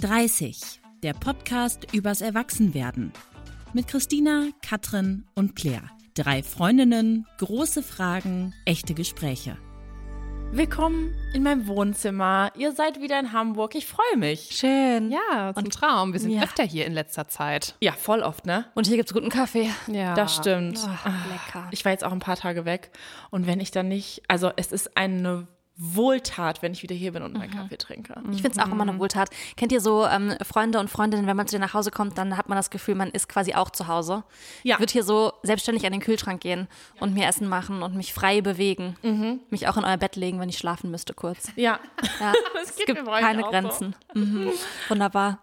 30, der Podcast übers Erwachsenwerden. Mit Christina, Katrin und Claire. Drei Freundinnen, große Fragen, echte Gespräche. Willkommen in meinem Wohnzimmer. Ihr seid wieder in Hamburg. Ich freue mich. Schön. Ja, zum Traum. Wir sind Ja. öfter hier in letzter Zeit. Ja, voll oft, ne? Und hier gibt's guten Kaffee. Ja. Das stimmt. Ach, lecker. Ich war jetzt auch ein paar Tage weg. Und wenn ich dann nicht, also es ist eine Wohltat, wenn ich wieder hier bin und meinen Kaffee trinke. Ich finde es auch immer eine Wohltat. Kennt ihr so ähm, Freunde und Freundinnen, wenn man zu dir nach Hause kommt, dann hat man das Gefühl, man ist quasi auch zu Hause. Ja. Ich würde hier so selbstständig an den Kühlschrank gehen und mir Essen machen und mich frei bewegen. Mich auch in euer Bett legen, wenn ich schlafen müsste, kurz. Ja. Ja, es gibt keine Grenzen. Mhm. Wunderbar.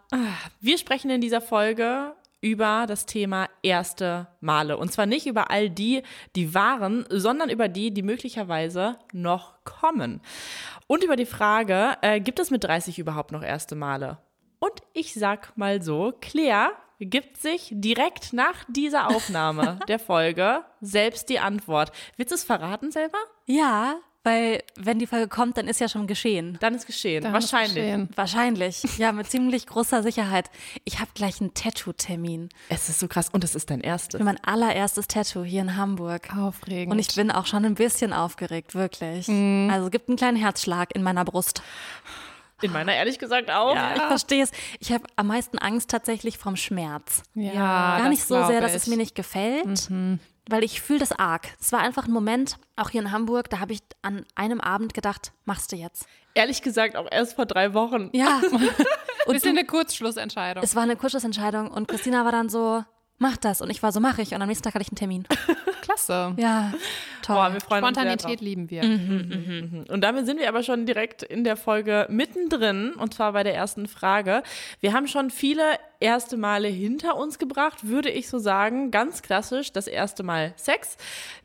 Wir sprechen in dieser Folge über das Thema erste Male. Und zwar nicht über all die, die waren, sondern über die, die möglicherweise noch kommen. Und über die Frage, äh, gibt es mit 30 überhaupt noch erste Male? Und ich sag mal so, Claire gibt sich direkt nach dieser Aufnahme der Folge selbst die Antwort. Willst du es verraten selber? Ja, weil wenn die Folge kommt, dann ist ja schon geschehen. Dann ist geschehen. Dann ist Wahrscheinlich. geschehen. Wahrscheinlich. Ja, mit ziemlich großer Sicherheit. Ich habe gleich einen Tattoo-Termin Es ist so krass. Und es ist dein erstes. mein allererstes Tattoo hier in Hamburg. Aufregend. Und ich bin auch schon ein bisschen aufgeregt, wirklich. Also es gibt einen kleinen Herzschlag in meiner Brust. In meiner ehrlich gesagt auch. Ja, ich verstehe es. Ich habe am meisten Angst tatsächlich vom Schmerz. ja, Gar das nicht so sehr, dass ich. es mir nicht gefällt, weil ich fühle das arg. Es war einfach ein Moment, auch hier in Hamburg, da habe ich an einem Abend gedacht, machst du jetzt. Ehrlich gesagt auch erst vor drei Wochen. Ja. Und Bisschen eine Kurzschlussentscheidung. es war eine Kurzschlussentscheidung und Christina war dann so, mach das. Und ich war so, mach ich. Und am nächsten Tag hatte ich einen Termin. Klasse. Ja, toll. Boah, wir freuen Spontanität lieben wir. drauf. Und damit sind wir aber schon direkt in der Folge mittendrin und zwar bei der ersten Frage. Wir haben schon viele erste Male hinter uns gebracht, würde ich so sagen. Ganz klassisch, das erste Mal Sex.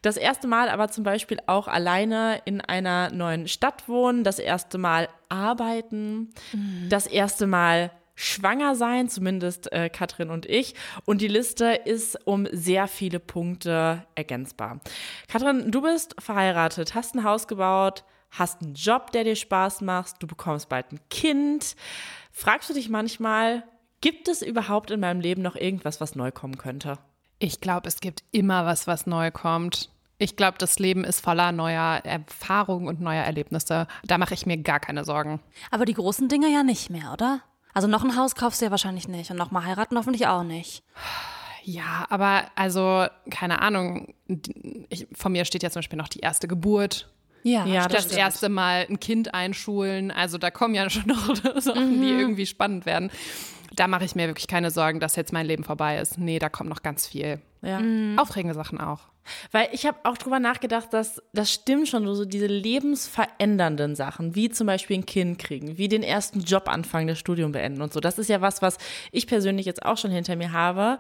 Das erste Mal aber zum Beispiel auch alleine in einer neuen Stadt wohnen. Das erste Mal arbeiten. Das erste Mal schwanger sein, zumindest äh, Katrin und ich. Und die Liste ist um sehr viele Punkte ergänzbar. Katrin, du bist verheiratet, hast ein Haus gebaut, hast einen Job, der dir Spaß macht, du bekommst bald ein Kind. Fragst du dich manchmal, gibt es überhaupt in meinem Leben noch irgendwas, was neu kommen könnte? Ich glaube, es gibt immer was, was neu kommt. Ich glaube, das Leben ist voller neuer Erfahrungen und neuer Erlebnisse. Da mache ich mir gar keine Sorgen. Aber die großen Dinge ja nicht mehr, oder? Also noch ein Haus kaufst du ja wahrscheinlich nicht und noch mal heiraten hoffentlich auch nicht. Ja, aber also, keine Ahnung. Ich, von mir steht ja zum Beispiel noch die erste Geburt. Ja, Ja, das, stimmt. erste Mal ein Kind einschulen. Also da kommen ja schon noch Sachen, die irgendwie spannend werden. Da mache ich mir wirklich keine Sorgen, dass jetzt mein Leben vorbei ist. Nee, da kommt noch ganz viel. Ja. Aufregende Sachen auch. Weil ich habe auch drüber nachgedacht, dass das stimmt schon, so diese lebensverändernden Sachen, wie zum Beispiel ein Kind kriegen, wie den ersten Job anfangen, das Studium beenden und so. Das ist ja was, was ich persönlich jetzt auch schon hinter mir habe.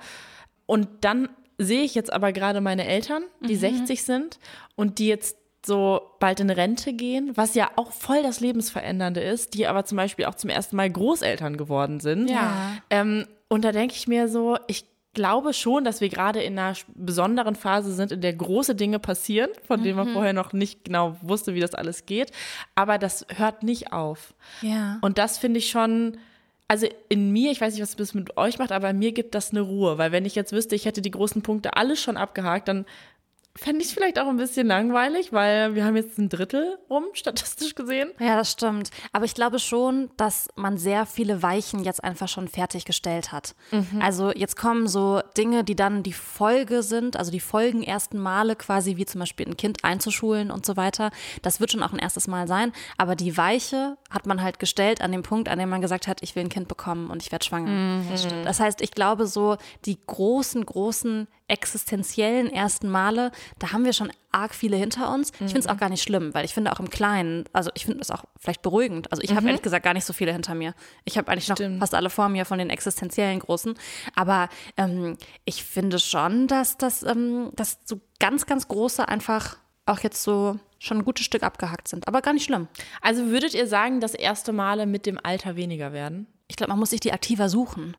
Und dann sehe ich jetzt aber gerade meine Eltern, die 60 sind und die jetzt so bald in Rente gehen, was ja auch voll das Lebensverändernde ist, die aber zum Beispiel auch zum ersten Mal Großeltern geworden sind. Ja. Ähm, und da denke ich mir so, ich glaube schon, dass wir gerade in einer besonderen Phase sind, in der große Dinge passieren, von denen man vorher noch nicht genau wusste, wie das alles geht. Aber das hört nicht auf. ja. Und das finde ich schon, also in mir, ich weiß nicht, was das mit euch macht, aber mir gibt das eine Ruhe. Weil wenn ich jetzt wüsste, ich hätte die großen Punkte alles schon abgehakt, dann fände ich vielleicht auch ein bisschen langweilig, weil wir haben jetzt ein Drittel rum, statistisch gesehen. Ja, das stimmt. Aber ich glaube schon, dass man sehr viele Weichen jetzt einfach schon fertiggestellt hat. Also jetzt kommen so Dinge, die dann die Folge sind, also die Folgen ersten Male quasi, wie zum Beispiel ein Kind einzuschulen und so weiter. Das wird schon auch ein erstes Mal sein. Aber die Weiche hat man halt gestellt an dem Punkt, an dem man gesagt hat, ich will ein Kind bekommen und ich werde schwanger. Das, stimmt. das heißt, ich glaube so, die großen, großen existenziellen ersten Male, da haben wir schon arg viele hinter uns. Ich finde es auch gar nicht schlimm, weil ich finde auch im Kleinen, also ich finde es auch vielleicht beruhigend. Also ich habe ehrlich gesagt gar nicht so viele hinter mir. Ich habe eigentlich noch Stimmt. fast alle vor mir von den existenziellen Großen. Aber ähm, ich finde schon, dass das ähm, dass so ganz, ganz große einfach auch jetzt so schon ein gutes Stück abgehackt sind. Aber gar nicht schlimm. Also würdet ihr sagen, dass erste Male mit dem Alter weniger werden? Ich glaube, man muss sich die aktiver suchen.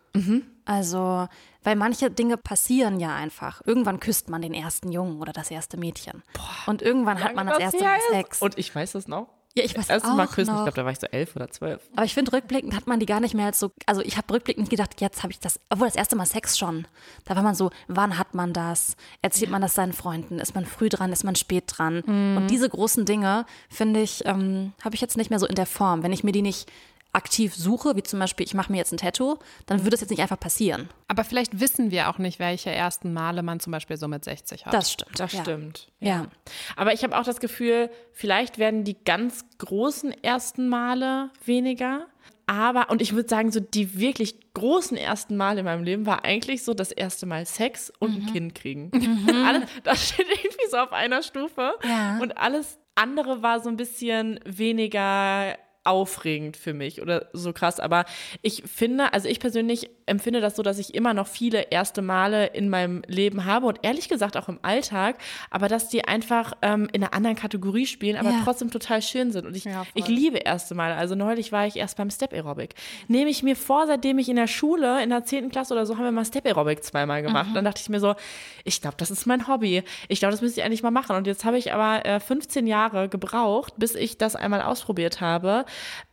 Also, weil manche Dinge passieren ja einfach. Irgendwann küsst man den ersten Jungen oder das erste Mädchen. Und irgendwann hat man das erste Mal. Sex. Und ich weiß das noch. Ja, ich weiß erste auch Mal küssen. noch. Ich glaube, da war ich so elf oder zwölf. Aber ich finde, rückblickend hat man die gar nicht mehr als so. Also, ich habe rückblickend gedacht, jetzt habe ich das. Obwohl das erste Mal Sex schon. Da war man so, wann hat man das? Erzählt man das seinen Freunden? Ist man früh dran? Ist man spät dran? Und diese großen Dinge, finde ich, ähm, habe ich jetzt nicht mehr so in der Form. Wenn ich mir die nicht aktiv suche, wie zum Beispiel, ich mache mir jetzt ein Tattoo, dann würde es jetzt nicht einfach passieren. Aber vielleicht wissen wir auch nicht, welche ersten Male man zum Beispiel so mit 60 hat. Das stimmt. Das ja. stimmt. Ja. Aber ich habe auch das Gefühl, vielleicht werden die ganz großen ersten Male weniger. Aber, und ich würde sagen, so die wirklich großen ersten Male in meinem Leben war eigentlich so das erste Mal Sex und ein Kind kriegen. Alles, das steht irgendwie so auf einer Stufe. Ja. Und alles andere war so ein bisschen weniger aufregend für mich oder so krass. Aber ich finde, also ich persönlich empfinde das so, dass ich immer noch viele erste Male in meinem Leben habe und ehrlich gesagt auch im Alltag, aber dass die einfach ähm, in einer anderen Kategorie spielen, aber Ja. trotzdem total schön sind. Und ich, Ja, ich liebe erste Male. Also neulich war ich erst beim Step Aerobic. Nehme ich mir vor, seitdem ich in der Schule, in der 10. Klasse oder so, haben wir mal Step Aerobic zweimal gemacht. Dann dachte ich mir so, ich glaube, das ist mein Hobby. Ich glaube, das müsste ich eigentlich mal machen. Und jetzt habe ich aber äh, 15 Jahre gebraucht, bis ich das einmal ausprobiert habe.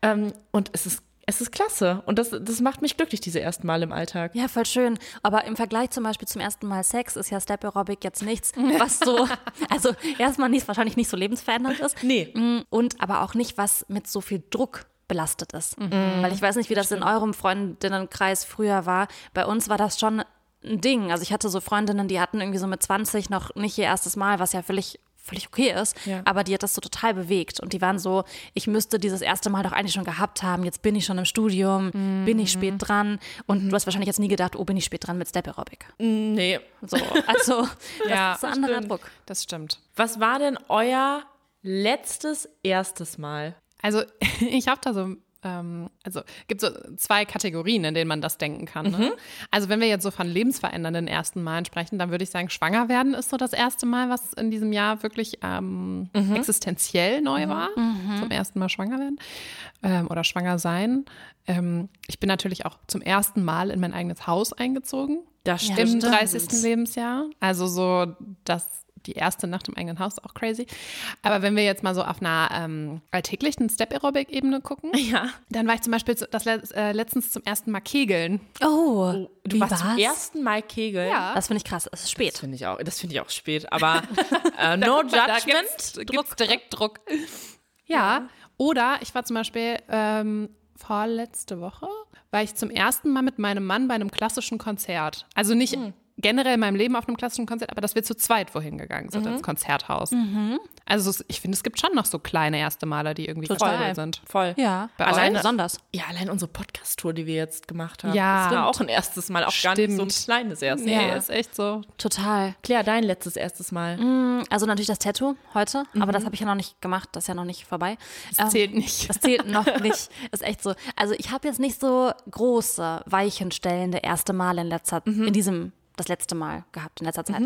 Ähm, und es ist, es ist klasse. Und das, das macht mich glücklich, diese ersten Mal im Alltag. Ja, voll schön. Aber im Vergleich zum Beispiel zum ersten Mal Sex ist ja Step Aerobic jetzt nichts, was so, also erstmal nicht, wahrscheinlich nicht so lebensverändernd ist. Nee. Mm, Und aber auch nicht, was mit so viel Druck belastet ist. Weil ich weiß nicht, wie das in eurem Freundinnenkreis früher war. Bei uns war das schon ein Ding. Also ich hatte so Freundinnen, die hatten irgendwie so mit 20 noch nicht ihr erstes Mal, was ja völlig völlig okay ist, Ja. aber die hat das so total bewegt und die waren so, ich müsste dieses erste Mal doch eigentlich schon gehabt haben, jetzt bin ich schon im Studium, bin ich spät dran und du hast wahrscheinlich jetzt nie gedacht, oh, bin ich spät dran mit Step Aerobic. Nee. So, also Ja, das ist ein anderer stimmt. Druck. Das stimmt. Was war denn euer letztes erstes Mal? Also ich habe da so, ähm, also gibt so zwei Kategorien, in denen man das denken kann. Ne? Also wenn wir jetzt so von lebensverändernden ersten Malen sprechen, dann würde ich sagen, schwanger werden ist so das erste Mal, was in diesem Jahr wirklich ähm, existenziell neu war. Zum ersten Mal schwanger werden ähm, oder schwanger sein. Ähm, ich bin natürlich auch zum ersten Mal in mein eigenes Haus eingezogen. Das Ja, Im stimmt. 30. Lebensjahr. Also so das die erste Nacht im eigenen Haus, auch crazy. Aber wenn wir jetzt mal so auf einer ähm, alltäglichen Step-Aerobic-Ebene gucken, Ja. dann war ich zum Beispiel das äh, letztens zum ersten Mal kegeln. Oh, Du wie warst war's? zum ersten Mal Kegeln. Ja. Das finde ich krass, es ist Das spät. finde ich auch, das finde ich auch spät. Aber äh, no Da judgment. gibt's, gibt's direkt Druck. Ja. Oder ich war zum Beispiel ähm, vorletzte Woche, war ich zum ersten Mal mit meinem Mann bei einem klassischen Konzert. Also nicht generell in meinem Leben auf einem klassischen Konzert, aber dass wir zu zweit wohin gegangen sind ins Konzerthaus. Also es- ich finde, es gibt schon noch so kleine erste Male, die irgendwie toll sind. Voll. Ja, Bei allein euch? besonders. Ja, allein unsere Podcast-Tour, die wir jetzt gemacht haben. Ja. Das war auch ein erstes Mal, auch gar nicht so ein Stimmt. kleines erstes Nee, Mal. ist echt so. Total. Claire, dein letztes erstes Mal. Also natürlich das Tattoo heute, aber das habe ich ja noch nicht gemacht, das ist ja noch nicht vorbei. Das zählt nicht. Das zählt noch nicht. Ist echt so. Also ich habe jetzt nicht so große, weichenstellende erste Male in letzter, in diesem, das letzte Mal gehabt in letzter Zeit.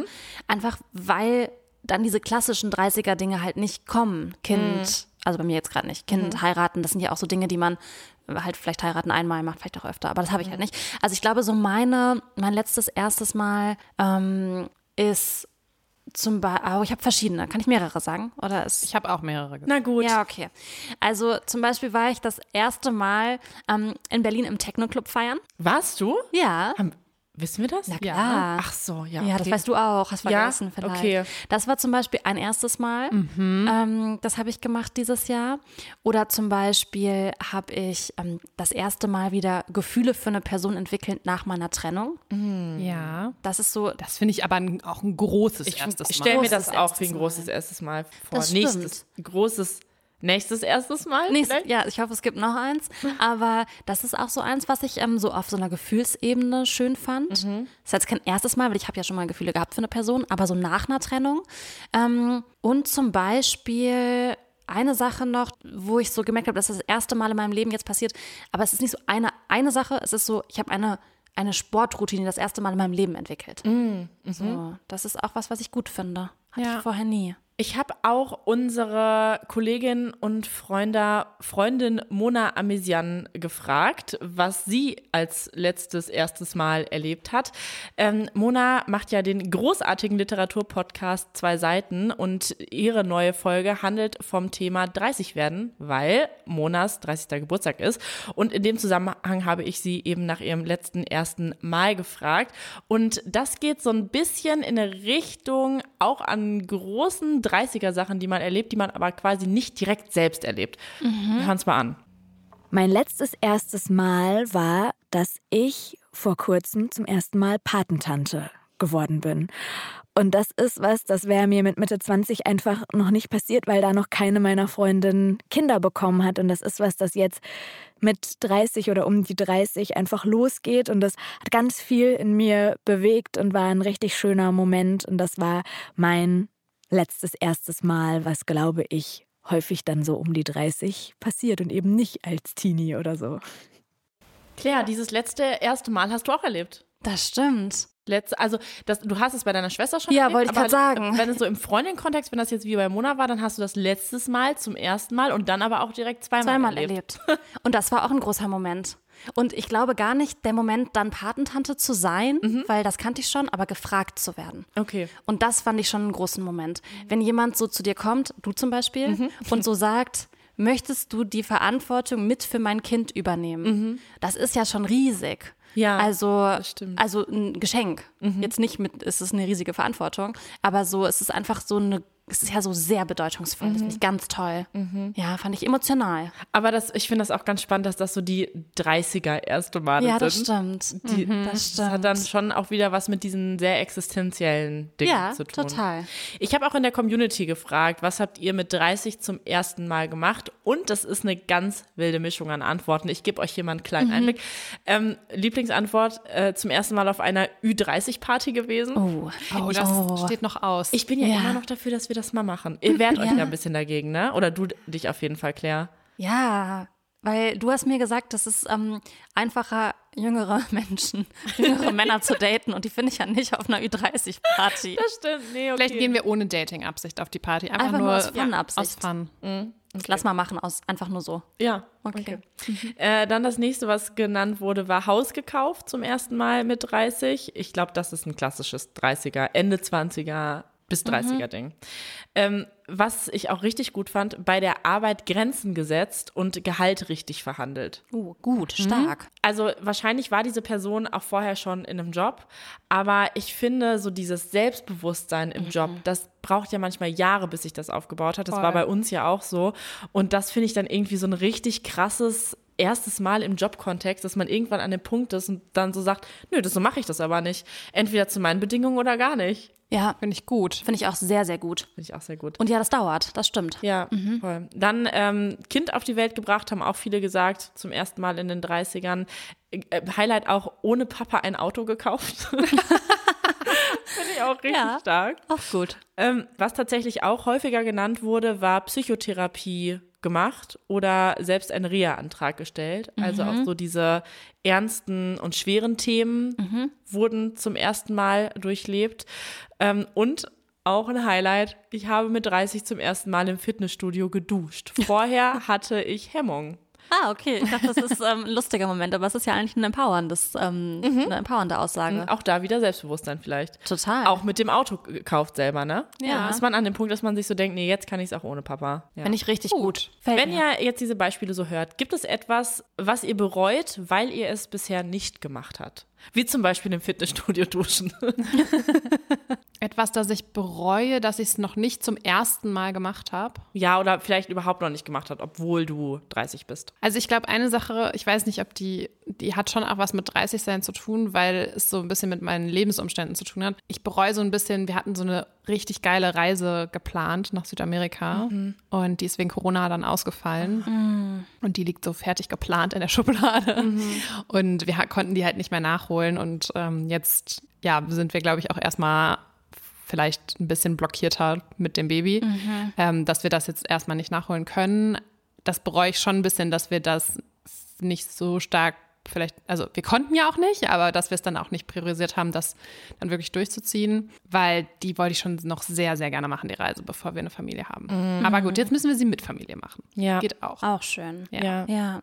Einfach weil dann diese klassischen 30er-Dinge halt nicht kommen. Kind, also bei mir jetzt gerade nicht. Kind, heiraten, das sind ja auch so Dinge, die man halt vielleicht heiraten einmal macht, vielleicht auch öfter, aber das habe ich halt nicht. Also ich glaube, so meine, mein letztes erstes Mal ähm, ist zum Beispiel, oh, ich habe verschiedene. Kann ich mehrere sagen? Oder ist Ich habe auch mehrere gemacht. Na gut. ja, okay. Also zum Beispiel war ich das erste Mal ähm, in Berlin im Techno-Club feiern. Warst du? Ja. Haben, wissen wir das? Na klar. Ach so, ja. Ja, das okay. weißt du auch, hast Ja? vergessen vielleicht. Okay. Das war zum Beispiel ein erstes Mal. Ähm, das habe ich gemacht dieses Jahr. Oder zum Beispiel habe ich ähm, das erste Mal wieder Gefühle für eine Person entwickelt nach meiner Trennung. Ja. Das ist so, Das finde ich aber ein, auch ein großes Ich, erstes ich Mal. stelle mir das auch wie ein Mal. großes erstes Mal vor. Das nächstes großes, nächstes erstes Mal? Nächstes, ja, ich hoffe, es gibt noch eins. Aber das ist auch so eins, was ich ähm, so auf so einer Gefühlsebene schön fand. Das ist jetzt kein erstes Mal, weil ich habe ja schon mal Gefühle gehabt für eine Person, aber so nach einer Trennung. Ähm, und zum Beispiel eine Sache noch, wo ich so gemerkt habe, dass das, das erste Mal in meinem Leben jetzt passiert. Aber es ist nicht so eine, eine Sache, es ist so, ich habe eine, eine Sportroutine das erste Mal in meinem Leben entwickelt. So, das ist auch was, was ich gut finde. Hatte Ja. ich vorher nie. Ich habe auch unsere Kollegin und Freunde, Freundin Mona Amesian gefragt, was sie als letztes, erstes Mal erlebt hat. Ähm, Mona macht ja den großartigen Literaturpodcast Zwei Seiten und ihre neue Folge handelt vom Thema 30 werden, weil Monas 30. Geburtstag ist. Und in dem Zusammenhang habe ich sie eben nach ihrem letzten, ersten Mal gefragt. Und das geht so ein bisschen in eine Richtung auch an großen 30er-Sachen, die man erlebt, die man aber quasi nicht direkt selbst erlebt. Mhm. Wir hören es mal an. Mein letztes erstes Mal war, dass ich vor kurzem zum ersten Mal Patentante geworden bin. Und das ist was, das wäre mir mit Mitte 20 einfach noch nicht passiert, weil da noch keine meiner Freundinnen Kinder bekommen hat. Und das ist was, das jetzt mit 30 oder um die 30 einfach losgeht. Und das hat ganz viel in mir bewegt und war ein richtig schöner Moment. Und das war mein letztes, erstes Mal, was glaube ich häufig dann so um die 30 passiert und eben nicht als Teenie oder so. Claire, dieses letzte erste Mal hast du auch erlebt. Das stimmt. Letzte, also das, du hast es bei deiner Schwester schon Ja, erlebt, wollte ich gerade sagen. Wenn es so im Freundin-Kontext, wenn das jetzt wie bei Mona war, dann hast du das letztes Mal zum ersten Mal und dann aber auch direkt zweimal, Zweimal erlebt. erlebt. Und das war auch ein großer Moment. Und ich glaube gar nicht der Moment, dann Patentante zu sein, weil das kannte ich schon, aber gefragt zu werden. Okay. Und das fand ich schon einen großen Moment. Wenn jemand so zu dir kommt, du zum Beispiel, und so sagt, möchtest du die Verantwortung mit für mein Kind übernehmen? Das ist ja schon riesig. Ja, also, das stimmt. also ein Geschenk. Jetzt nicht mit, es ist eine riesige Verantwortung, aber so, es ist einfach so eine, es ist ja so sehr bedeutungsvoll. Das finde ich ganz toll. Ja, fand ich emotional. Aber das, ich finde das auch ganz spannend, dass das so die 30er erste Male Ja, sind. das stimmt. Die, Das Das stimmt. hat dann schon auch wieder was mit diesen sehr existenziellen Dingen Ja, zu tun. total. Ich habe auch in der Community gefragt, was habt ihr mit 30 zum ersten Mal gemacht? Und das ist eine ganz wilde Mischung an Antworten. Ich gebe euch hier mal einen kleinen Mhm. Einblick. Ähm, Lieblingsantwort, äh, zum ersten Mal auf einer Ü30-Party gewesen. Oh, Oh, das steht noch aus. Ich bin ja, Ja. immer noch dafür, dass wir das mal machen. Ihr wehrt euch ja ein bisschen dagegen, ne? Oder du dich auf jeden Fall, Claire. Ja, weil du hast mir gesagt, es ist ähm, einfacher, jüngere Menschen, jüngere Männer zu daten und die finde ich ja nicht auf einer Ü30-Party. Das stimmt, nee, okay. Vielleicht gehen wir ohne Dating-Absicht auf die Party. Einfach, Einfach nur nur aus Fun-Absicht. Aus Fun. Lass mal machen, aus einfach nur so. Ja, Okay. Äh, dann das nächste, was genannt wurde, war Haus gekauft zum ersten Mal mit 30. Ich glaube, das ist ein klassisches 30er, Ende 20er bis 30er Ding. Ähm, was ich auch richtig gut fand, bei der Arbeit Grenzen gesetzt und Gehalt richtig verhandelt. Uh, gut, stark. Also wahrscheinlich war diese Person auch vorher schon in einem Job, aber ich finde so dieses Selbstbewusstsein im Job, das braucht ja manchmal Jahre, bis sich das aufgebaut hat. Das war bei uns ja auch so. Und das finde ich dann irgendwie so ein richtig krasses erstes Mal im Jobkontext, dass man irgendwann an dem Punkt ist und dann so sagt, nö, das so mache ich das aber nicht. Entweder zu meinen Bedingungen oder gar nicht. Ja, Finde ich gut. finde ich auch sehr, sehr gut. Finde ich auch sehr gut. Und ja, das dauert, das stimmt. Ja, voll. Dann ähm, Kind auf die Welt gebracht, haben auch viele gesagt, zum ersten Mal in den 30ern. Äh, Highlight auch ohne Papa ein Auto gekauft. Finde ich auch richtig Ja. stark. Auch gut. Ähm, was tatsächlich auch häufiger genannt wurde, war Psychotherapie gemacht oder selbst einen Reha-Antrag gestellt. Also auch so diese ernsten und schweren Themen wurden zum ersten Mal durchlebt. Ähm, und auch ein Highlight, ich habe mit 30 zum ersten Mal im Fitnessstudio geduscht. Vorher hatte ich Hemmung. Ah, okay. Ich dachte, das ist ähm, ein lustiger Moment, aber es ist ja eigentlich ein empowerndes, ähm, eine empowernde Aussage. Auch da wieder Selbstbewusstsein vielleicht. Total. Auch mit dem Auto gekauft selber, ne? Ja. Ist man an dem Punkt, dass man sich so denkt, nee, jetzt kann ich es auch ohne Papa. Ja. Finde ich richtig gut. Fällt Wenn mir. ihr jetzt diese Beispiele so hört, gibt es etwas, was ihr bereut, weil ihr es bisher nicht gemacht habt? Wie zum Beispiel im Fitnessstudio duschen. Etwas, das ich bereue, dass ich es noch nicht zum ersten Mal gemacht habe. ja, oder vielleicht überhaupt noch nicht gemacht habt, obwohl du 30 bist. Also ich glaube, eine Sache, ich weiß nicht, ob die, die hat schon auch was mit 30 sein zu tun, weil es so ein bisschen mit meinen Lebensumständen zu tun hat. Ich bereue so ein bisschen, wir hatten so eine richtig geile Reise geplant nach Südamerika und die ist wegen Corona dann ausgefallen und die liegt so fertig geplant in der Schublade und wir konnten die halt nicht mehr nachholen und ähm, jetzt ja sind wir glaube ich auch erstmal vielleicht ein bisschen blockierter mit dem Baby, ähm, dass wir das jetzt erstmal nicht nachholen können. Das bereue ich schon ein bisschen, dass wir das nicht so stark vielleicht, also wir konnten ja auch nicht, aber dass wir es dann auch nicht priorisiert haben, das dann wirklich durchzuziehen, weil die wollte ich schon noch sehr, sehr gerne machen, die Reise, bevor wir eine Familie haben. Mhm. Aber gut, jetzt müssen wir sie mit Familie machen. Ja. Geht auch. Auch schön. Ja. ja. Ja.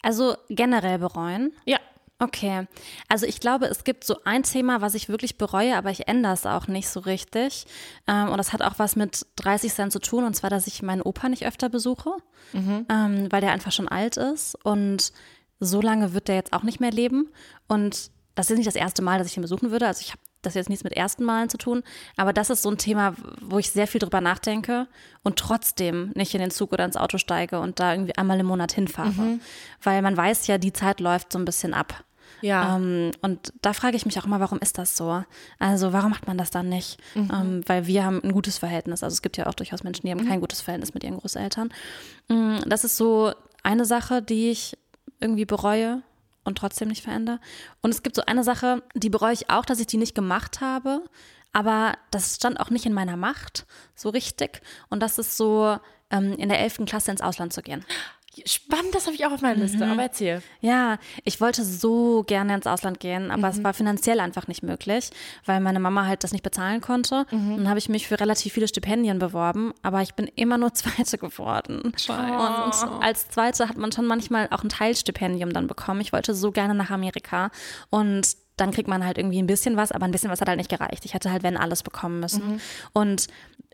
Also generell bereuen. Ja. Okay, also ich glaube, es gibt so ein Thema, was ich wirklich bereue, aber ich ändere es auch nicht so richtig. Ähm, und das hat auch was mit 30 Cent zu tun, und zwar, dass ich meinen Opa nicht öfter besuche, mhm. ähm, weil der einfach schon alt ist. Und so lange wird der jetzt auch nicht mehr leben. Und das ist nicht das erste Mal, dass ich ihn besuchen würde. Also ich habe das jetzt nichts mit ersten Malen zu tun, aber das ist so ein Thema, wo ich sehr viel drüber nachdenke und trotzdem nicht in den Zug oder ins Auto steige und da irgendwie einmal im Monat hinfahre. Mhm. Weil man weiß ja, die Zeit läuft so ein bisschen ab. Ja. Ähm, und da frage ich mich auch immer, warum ist das so? Also warum macht man das dann nicht? Mhm. Ähm, weil wir haben ein gutes Verhältnis. Also es gibt ja auch durchaus Menschen, die haben mhm. kein gutes Verhältnis mit ihren Großeltern. Mm, das ist so eine Sache, die ich irgendwie bereue und trotzdem nicht verändere. Und es gibt so eine Sache, die bereue ich auch, dass ich die nicht gemacht habe. Aber das stand auch nicht in meiner Macht, so richtig. Und das ist so, ähm, in der 11. Klasse ins Ausland zu gehen. Spannend, das habe ich auch auf meiner Liste, mhm. aber erzähl. Ja, ich wollte so gerne ins Ausland gehen, aber mhm. es war finanziell einfach nicht möglich, weil meine Mama halt das nicht bezahlen konnte. Mhm. Dann habe ich mich für relativ viele Stipendien beworben, aber ich bin immer nur Zweite geworden. Scheiße. Und als Zweite hat man schon manchmal auch ein Teilstipendium dann bekommen. Ich wollte so gerne nach Amerika und dann kriegt man halt irgendwie ein bisschen was, aber ein bisschen was hat halt nicht gereicht. Ich hätte halt, wenn alles bekommen müssen. Mhm. Und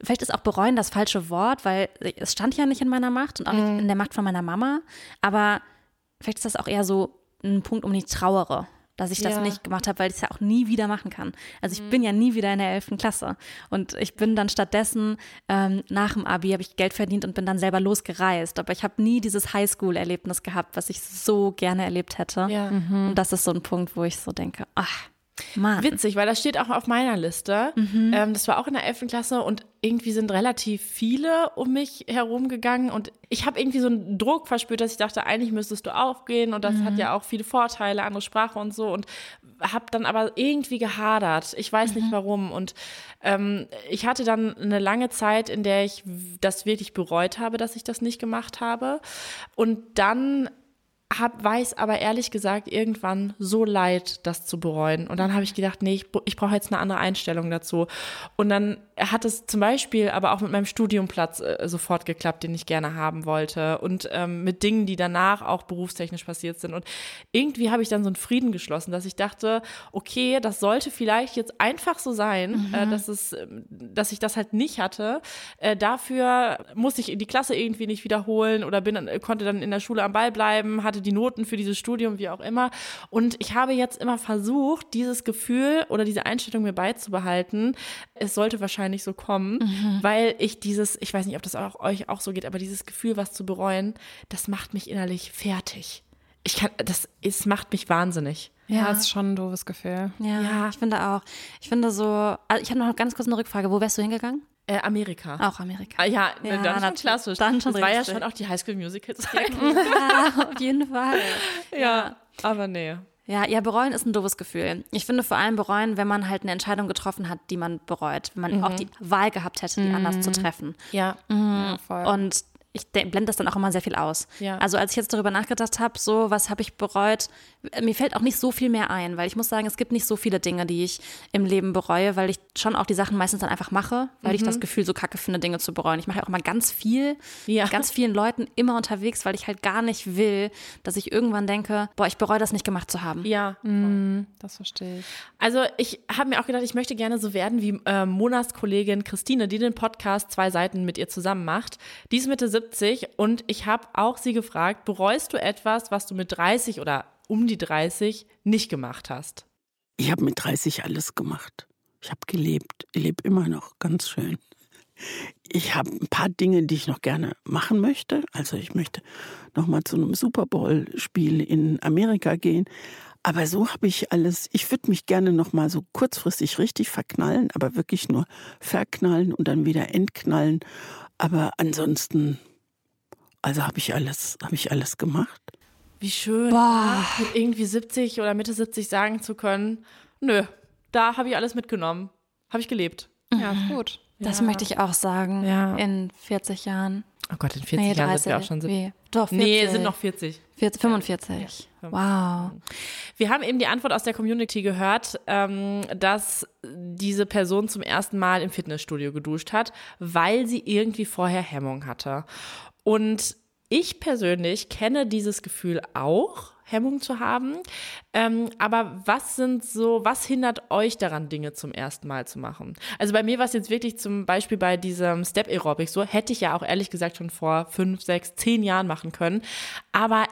vielleicht ist auch bereuen das falsche Wort, weil es stand ja nicht in meiner Macht und auch mhm. nicht in der Macht von meiner Mama. Aber vielleicht ist das auch eher so ein Punkt, um die ich trauere dass ich das ja. nicht gemacht habe, weil ich es ja auch nie wieder machen kann. Also ich mhm. bin ja nie wieder in der 11. Klasse. Und ich bin dann stattdessen ähm, nach dem Abi habe ich Geld verdient und bin dann selber losgereist. Aber ich habe nie dieses Highschool-Erlebnis gehabt, was ich so gerne erlebt hätte. Ja. Mhm. Und das ist so ein Punkt, wo ich so denke, ach, Mann. Witzig, weil das steht auch auf meiner Liste. Mhm. Ähm, das war auch in der 11. Klasse und irgendwie sind relativ viele um mich herumgegangen und ich habe irgendwie so einen Druck verspürt, dass ich dachte, eigentlich müsstest du aufgehen und das mhm. hat ja auch viele Vorteile, andere Sprache und so und habe dann aber irgendwie gehadert. Ich weiß mhm. nicht warum und ähm, ich hatte dann eine lange Zeit, in der ich das wirklich bereut habe, dass ich das nicht gemacht habe und dann hab, weiß aber ehrlich gesagt irgendwann so leid, das zu bereuen. Und dann habe ich gedacht, nee, ich, ich brauche jetzt eine andere Einstellung dazu. Und dann hat es zum Beispiel aber auch mit meinem Studiumplatz äh, sofort geklappt, den ich gerne haben wollte. Und ähm, mit Dingen, die danach auch berufstechnisch passiert sind. Und irgendwie habe ich dann so einen Frieden geschlossen, dass ich dachte, okay, das sollte vielleicht jetzt einfach so sein, äh, mhm. äh, dass, es, ähm, dass ich das halt nicht hatte. Äh, dafür musste ich die Klasse irgendwie nicht wiederholen oder bin, konnte dann in der Schule am Ball bleiben, hatte hatte die Noten für dieses Studium, wie auch immer. Und ich habe jetzt immer versucht, dieses Gefühl oder diese Einstellung mir beizubehalten. Es sollte wahrscheinlich so kommen, mhm. weil ich dieses, ich weiß nicht, ob das auch euch auch so geht, aber dieses Gefühl, was zu bereuen, das macht mich innerlich fertig. Ich kann, das, es macht mich wahnsinnig. Ja, das ist schon ein doofes Gefühl. Ja, ja, ich finde auch. Ich finde so, also ich habe noch ganz kurz eine Rückfrage. Wo wärst du hingegangen? Äh, Amerika. Auch Amerika. Ah, ja, ja, dann schon klassisch. Dann schon das war ja schon auch die Highschool Musical Zeit. Ja, auf jeden Fall. Ja, ja, aber nee. Ja, ja, bereuen ist ein doofes Gefühl. Ich finde vor allem bereuen, wenn man halt eine Entscheidung getroffen hat, die man bereut, wenn man mhm. auch die Wahl gehabt hätte, die mhm. anders zu treffen. Ja. Mhm. ja voll. Und ich blende das dann auch immer sehr viel aus. Ja. Also als ich jetzt darüber nachgedacht habe, so was habe ich bereut, mir fällt auch nicht so viel mehr ein, weil ich muss sagen, es gibt nicht so viele Dinge, die ich im Leben bereue, weil ich schon auch die Sachen meistens dann einfach mache, weil mhm. ich das Gefühl so kacke finde, Dinge zu bereuen. Ich mache ja auch immer ganz viel, ja. mit ganz vielen Leuten immer unterwegs, weil ich halt gar nicht will, dass ich irgendwann denke, boah, ich bereue das nicht gemacht zu haben. Ja, mhm, das verstehe ich. Also ich habe mir auch gedacht, ich möchte gerne so werden wie äh, Monas Kollegin Christine, die den Podcast zwei Seiten mit ihr zusammen macht. Die ist Mitte 70 und ich habe auch sie gefragt, bereust du etwas, was du mit 30 oder um die 30 nicht gemacht hast? Ich habe mit 30 alles gemacht. Ich habe gelebt, ich lebe immer noch ganz schön. Ich habe ein paar Dinge, die ich noch gerne machen möchte. Also ich möchte noch mal zu einem Super Bowl Spiel in Amerika gehen. Aber so habe ich alles. Ich würde mich gerne noch mal so kurzfristig richtig verknallen, aber wirklich nur verknallen und dann wieder entknallen. Aber ansonsten, also habe ich alles, habe ich alles gemacht. Wie schön, Boah. mit irgendwie 70 oder Mitte 70 sagen zu können, nö, da habe ich alles mitgenommen. Habe ich gelebt. Ja, gut. Das Ja. möchte ich auch sagen. Ja. In 40 Jahren. Oh Gott, in 40 Nee, Jahren 30. sind wir auch schon. sieb- Wie? Doch, 40. Nee, sind noch 40. 40, 45. Wow. Wir haben eben die Antwort aus der Community gehört, ähm, dass diese Person zum ersten Mal im Fitnessstudio geduscht hat, weil sie irgendwie vorher Hemmung hatte. Und ich persönlich kenne dieses Gefühl auch, Hemmung zu haben. Ähm, aber was sind so, was hindert euch daran, Dinge zum ersten Mal zu machen? Also bei mir war es jetzt wirklich zum Beispiel bei diesem Step Aerobic so, hätte ich ja auch ehrlich gesagt schon vor fünf, sechs, zehn Jahren machen können. Aber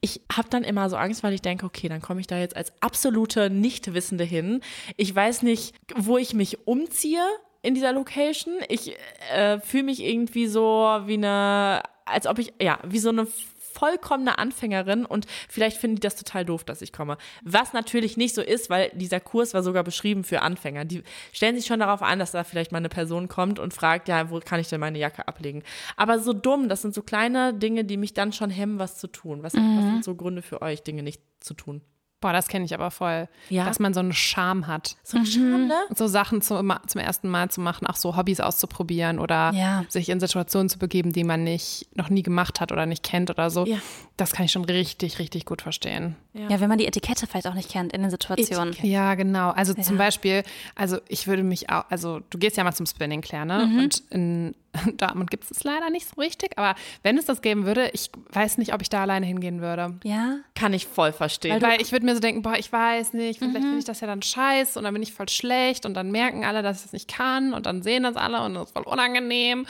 ich habe dann immer so Angst, weil ich denke, okay, dann komme ich da jetzt als absolute Nichtwissende hin. Ich weiß nicht, wo ich mich umziehe in dieser Location. Ich äh, fühle mich irgendwie so wie eine, als ob ich, ja, wie so eine vollkommene Anfängerin und vielleicht finden die das total doof, dass ich komme. Was natürlich nicht so ist, weil dieser Kurs war sogar beschrieben für Anfänger. Die stellen sich schon darauf an, dass da vielleicht mal eine Person kommt und fragt, ja, wo kann ich denn meine Jacke ablegen? Aber so dumm, das sind so kleine Dinge, die mich dann schon hemmen, was zu tun. Was, was sind so Gründe für euch, Dinge nicht zu tun? Boah, das kenne ich aber voll. Ja? Dass man so einen Charme hat. So ein Scham, ne? So Sachen zum, zum ersten Mal zu machen, auch so Hobbys auszuprobieren oder Ja. sich in Situationen zu begeben, die man nicht noch nie gemacht hat oder nicht kennt oder so. Ja. Das kann ich schon richtig, richtig gut verstehen. Ja. wenn man die Etikette vielleicht auch nicht kennt in den Situationen. Ja, genau. Also zum Ja. Beispiel, also ich würde mich auch, also du gehst ja mal zum Spinning, Claire, ne? Mhm. Und in Dortmund gibt es es leider nicht so richtig, aber wenn es das geben würde, ich weiß nicht, ob ich da alleine hingehen würde. Ja. Kann ich voll verstehen. Weil ich würde mir so denken, boah, ich weiß nicht, vielleicht Mhm. finde ich das ja dann scheiße und dann bin ich voll schlecht und dann merken alle, dass ich das nicht kann und dann sehen das alle und das ist voll unangenehm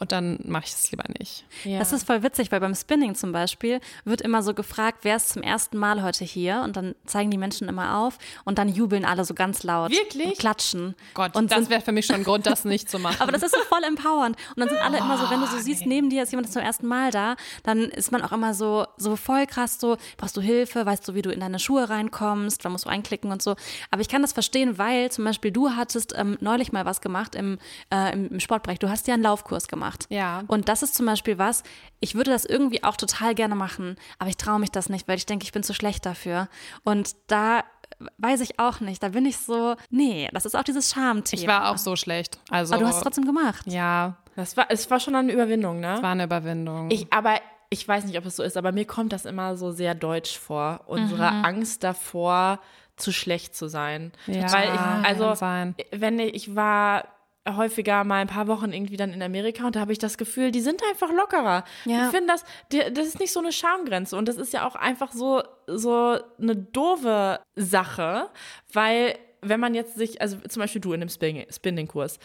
und dann mache ich es lieber nicht. ja. Das ist voll witzig, weil beim Spinning zum Beispiel wird immer so gefragt, wer ist zum ersten Mal heute hier? Und dann zeigen die Menschen immer auf und dann jubeln alle so ganz laut. Wirklich? Und klatschen. Gott, und das wäre für mich schon ein Grund, das nicht zu machen. aber das ist so voll empowernd. Und dann sind alle immer so, wenn du Oh, so siehst, neben dir ist jemand zum ersten Mal da, dann ist man auch immer so, so voll krass so, brauchst du Hilfe, weißt du, wie du in deine Schuhe reinkommst, da musst du einklicken und so. Aber ich kann das verstehen, weil zum Beispiel du hattest ähm, neulich mal was gemacht im, äh, im, im Sportbereich. Du hast ja einen Laufkurs gemacht. Ja. Und das ist zum Beispiel was, ich würde das irgendwie auch total gerne machen, aber ich traue mich das nicht, weil ich denke, ich bin zu schlecht dafür. Und da weiß ich auch nicht, da bin ich so, nee, das ist auch dieses Schamthema. ich war auch so schlecht. Also, Aber du hast es trotzdem gemacht. ja, das war, es war schon eine Überwindung, ne? war eine Überwindung. Ich, aber ich weiß nicht, ob es so ist, aber mir kommt das immer so sehr deutsch vor. Unsere Angst davor, zu schlecht zu sein. Ja, Weil ich, kann also, sein. wenn ich, ich war häufiger mal ein paar Wochen irgendwie dann in Amerika und da habe ich das Gefühl, die sind einfach lockerer. Ja. Ich finde das, das ist nicht so eine Schamgrenze und das ist ja auch einfach so, so eine doofe Sache, weil wenn man jetzt sich, also zum Beispiel du in dem Spinning- Spinning-Kurs,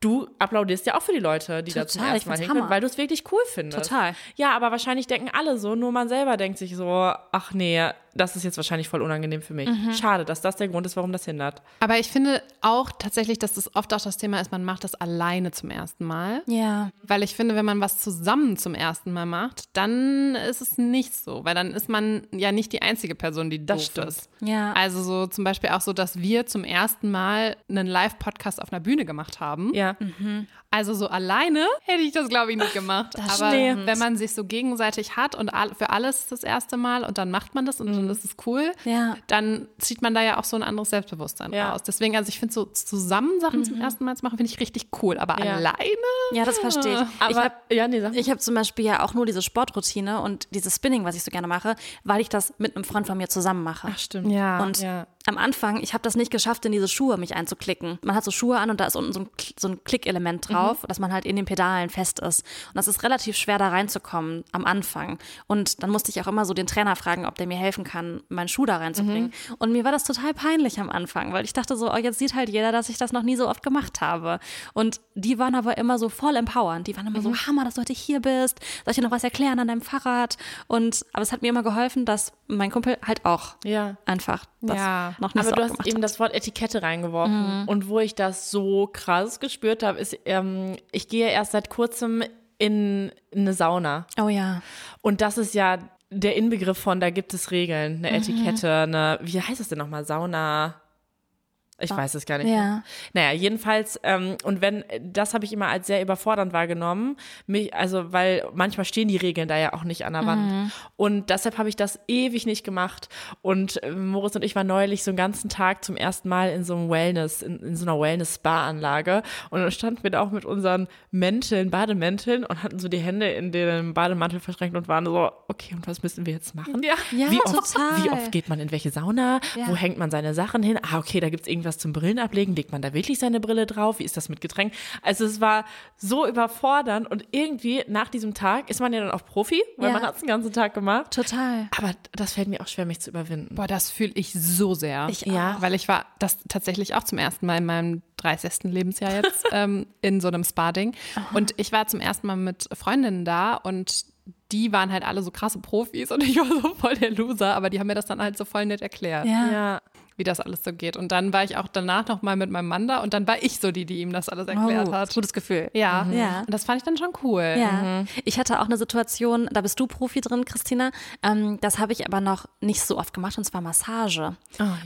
du applaudierst ja auch für die Leute, die da zum ersten Mal hinkommen, weil du es wirklich cool findest. Total. Ja, aber wahrscheinlich denken alle so, nur man selber denkt sich so, ach nee, das ist jetzt wahrscheinlich voll unangenehm für mich. Mhm. Schade, dass das der Grund ist, warum das hindert. Aber ich finde auch tatsächlich, dass das oft auch das Thema ist, man macht das alleine zum ersten Mal. Ja. Weil ich finde, wenn man was zusammen zum ersten Mal macht, dann ist es nicht so. Weil dann ist man ja nicht die einzige Person, die Das doof stimmt. ist. Ja. Also so zum Beispiel auch so, dass wir zum ersten Mal einen Live-Podcast auf einer Bühne gemacht haben. Ja. Also so alleine hätte ich das, glaube ich, nicht gemacht. Das Aber stimmt. wenn man sich so gegenseitig hat und für alles das erste Mal und dann macht man das und dann ist es cool, Ja. dann zieht man da ja auch so ein anderes Selbstbewusstsein Ja. raus. Deswegen, also ich finde so zusammen Sachen zum ersten Mal zu machen, finde ich richtig cool. Aber Ja. alleine? Ja, das verstehe ich. Aber, ich hab, ja, nee, habe zum Beispiel ja auch nur diese Sportroutine und dieses Spinning, was ich so gerne mache, weil ich das mit einem Freund von mir zusammen mache. Ach, stimmt. Ja. Und Ja. Am Anfang, ich habe das nicht geschafft, in diese Schuhe mich einzuklicken. Man hat so Schuhe an und da ist unten so ein, so ein Klickelement drauf, dass man halt in den Pedalen fest ist. Und das ist relativ schwer, da reinzukommen am Anfang. Und dann musste ich auch immer so den Trainer fragen, ob der mir helfen kann, meinen Schuh da reinzubringen. Und mir war das total peinlich am Anfang, weil ich dachte so, oh, jetzt sieht halt jeder, dass ich das noch nie so oft gemacht habe. Und die waren aber immer so voll empowernd. Die waren immer so, Hammer, dass du heute hier bist. Soll ich dir noch was erklären an deinem Fahrrad? Und, aber es hat mir immer geholfen, dass mein Kumpel halt auch Ja. einfach das Ja, noch nicht Aber so du hast eben hat. das Wort Etikette reingeworfen. Und wo ich das so krass gespürt habe, ist, ähm, ich gehe erst seit kurzem in eine Sauna. Oh ja. Und das ist ja der Inbegriff von, da gibt es Regeln, eine Etikette, eine, wie heißt das denn nochmal? Sauna. Ich weiß es gar nicht. Ja. Mehr. Naja, jedenfalls, ähm, und wenn, das habe ich immer als sehr überfordernd wahrgenommen. Mich, also, weil manchmal stehen die Regeln da ja auch nicht an der Wand. Und deshalb habe ich das ewig nicht gemacht. Und äh, Moritz und ich waren neulich so einen ganzen Tag zum ersten Mal in so einem Wellness, in, in so einer Wellness-Spa-Anlage. Und dann standen wir da auch mit unseren Mänteln, Bademänteln und hatten so die Hände in den Bademantel verschränkt und waren so, okay, und was müssen wir jetzt machen? Ja. Ja, wie, oft, total. wie oft geht man in welche Sauna? Ja. Wo hängt man seine Sachen hin? Ah, okay, da gibt es irgendwas zum Brillen ablegen. Legt man da wirklich seine Brille drauf? Wie ist das mit Getränk? Also es war so überfordernd und irgendwie nach diesem Tag ist man ja dann auch Profi, weil Ja. man hat es den ganzen Tag gemacht. Total. Aber das fällt mir auch schwer, mich zu überwinden. Boah, das fühle ich so sehr. Ich Ja. auch. Weil ich war das tatsächlich auch zum ersten Mal in meinem 30. Lebensjahr jetzt ähm, in so einem Spa-Ding. Und ich war zum ersten Mal mit Freundinnen da und die waren halt alle so krasse Profis und ich war so voll der Loser, aber die haben mir das dann halt so voll nett erklärt, Ja. Ja. Wie das alles so geht. Und dann war ich auch danach noch mal mit meinem Mann da und dann war ich so die, die ihm das alles erklärt Oh, hat. gutes Gefühl. Ja. Ja. Und das fand ich dann schon cool. Ja, ich hatte auch eine Situation, da bist du Profi drin, Christina. Ähm, das habe ich aber noch nicht so oft gemacht, und zwar Massage.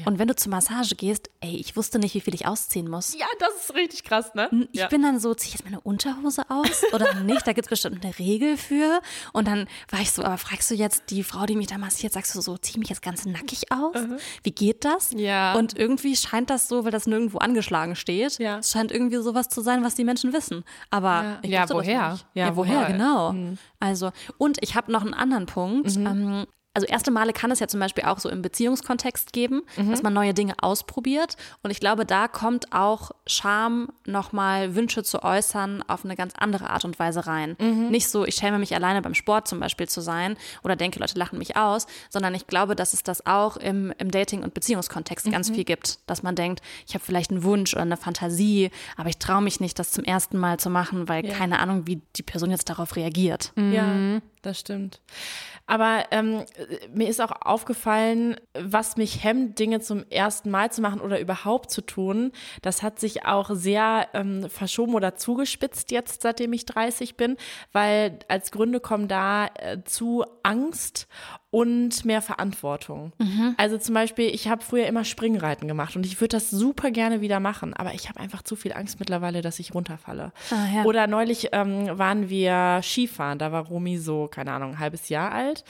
Und wenn du zur Massage gehst, ey, ich wusste nicht, wie viel ich ausziehen muss. ja, das ist richtig krass, ne? Ich ja. bin dann so, ziehe ich jetzt meine Unterhose aus oder nicht? Da gibt es bestimmt eine Regel für. Und dann war ich so, aber fragst du jetzt die Frau, die mich da massiert, sagst du so, zieh mich jetzt ganz nackig aus? Wie geht das? Ja. Und irgendwie scheint das so, weil das nirgendwo angeschlagen steht. Ja. Es scheint irgendwie sowas zu sein, was die Menschen wissen. Aber ich Ja, das woher? Ja, Ja, woher, genau. Also, und ich habe noch einen anderen Punkt. Ähm, also erste Male kann es ja zum Beispiel auch so im Beziehungskontext geben, dass man neue Dinge ausprobiert. Und ich glaube, da kommt auch Scham, nochmal Wünsche zu äußern, auf eine ganz andere Art und Weise rein. Nicht so, ich schäme mich alleine beim Sport zum Beispiel zu sein oder denke, Leute lachen mich aus, sondern ich glaube, dass es das auch im, im Dating- und Beziehungskontext ganz viel gibt, dass man denkt, ich habe vielleicht einen Wunsch oder eine Fantasie, aber ich traue mich nicht, das zum ersten Mal zu machen, weil keine Ahnung, wie die Person jetzt darauf reagiert. Ja, das stimmt. Aber ähm, mir ist auch aufgefallen, was mich hemmt, Dinge zum ersten Mal zu machen oder überhaupt zu tun. Das hat sich auch sehr ähm, verschoben oder zugespitzt jetzt, seitdem ich 30 bin, weil als Gründe kommen da äh, zu Angst und mehr Verantwortung. Also zum Beispiel, ich habe früher immer Springreiten gemacht und ich würde das super gerne wieder machen, aber ich habe einfach zu viel Angst mittlerweile, dass ich runterfalle. Ah, ja. Oder neulich ähm, waren wir Skifahren, da war Romy so, keine Ahnung, ein halbes Jahr alt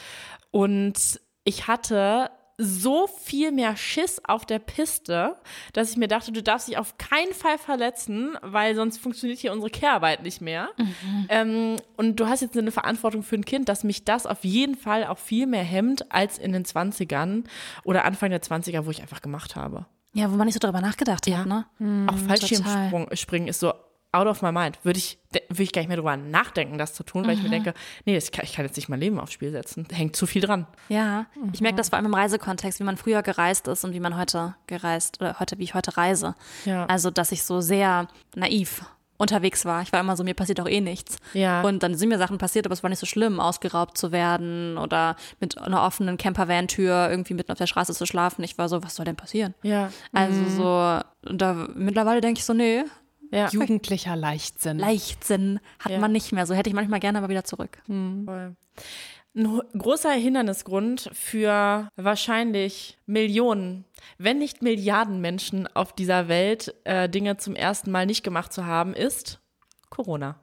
und ich hatte so viel mehr Schiss auf der Piste, dass ich mir dachte, du darfst dich auf keinen Fall verletzen, weil sonst funktioniert hier unsere Kehrarbeit nicht mehr. Ähm, und du hast jetzt eine Verantwortung für ein Kind, dass mich das auf jeden Fall auch viel mehr hemmt als in den 20ern oder Anfang der 20er, wo ich einfach gemacht habe. Ja, wo man nicht so drüber nachgedacht hat, ne? auch Fallschirmspringen springen ist so out of my mind. Würde ich, de- würde ich gar nicht mehr drüber nachdenken, das zu tun, weil ich mir denke, nee, das kann, ich kann jetzt nicht mein Leben aufs Spiel setzen. Hängt zu viel dran. Ja, ich merke das vor allem im Reisekontext, wie man früher gereist ist und wie man heute gereist oder heute, wie ich heute reise. Ja. Also, dass ich so sehr naiv unterwegs war. Ich war immer so, mir passiert doch eh nichts. Ja. Und dann sind mir Sachen passiert, aber es war nicht so schlimm, ausgeraubt zu werden oder mit einer offenen Campervan-Tür irgendwie mitten auf der Straße zu schlafen. Ich war so, was soll denn passieren? Ja. Also so, und da mittlerweile denke ich so, nee, Ja. Jugendlicher Leichtsinn. Leichtsinn hat Ja. man nicht mehr. So hätte ich manchmal gerne aber wieder zurück. Voll. Ein großer Hindernisgrund für wahrscheinlich Millionen, wenn nicht Milliarden Menschen auf dieser Welt, äh, Dinge zum ersten Mal nicht gemacht zu haben, ist Corona.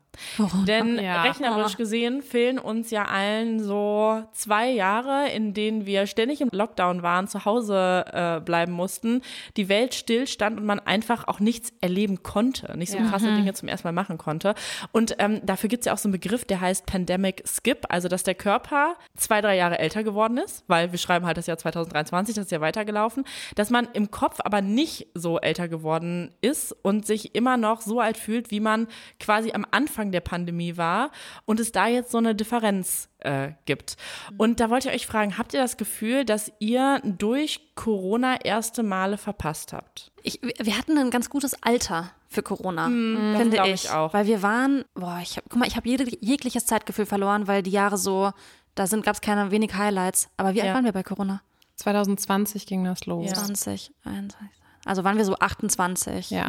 Denn Ja. rechnerisch gesehen fehlen uns ja allen so zwei Jahre, in denen wir ständig im Lockdown waren, zu Hause äh, bleiben mussten, die Welt stillstand und man einfach auch nichts erleben konnte, nicht so krasse Dinge zum ersten Mal machen konnte. Und ähm, dafür gibt es ja auch so einen Begriff, der heißt Pandemic Skip, also dass der Körper zwei, drei Jahre älter geworden ist, weil wir schreiben halt das Jahr 2023, das ist ja weitergelaufen, dass man im Kopf aber nicht so älter geworden ist und sich immer noch so alt fühlt, wie man quasi am Anfang der Pandemie war und es da jetzt so eine Differenz äh, gibt. Und da wollte ich euch fragen, habt ihr das Gefühl, dass ihr durch Corona erste Male verpasst habt? Ich, wir hatten ein ganz gutes Alter für Corona, das finde ich. ich auch. Weil wir waren, boah, ich hab, guck mal, ich habe jegliches Zeitgefühl verloren, weil die Jahre so, da sind gab es keine wenig Highlights. Aber wie alt Ja. waren wir bei Corona? 2020 ging das los. Ja. 20, 21. Also waren wir so 28. Ja.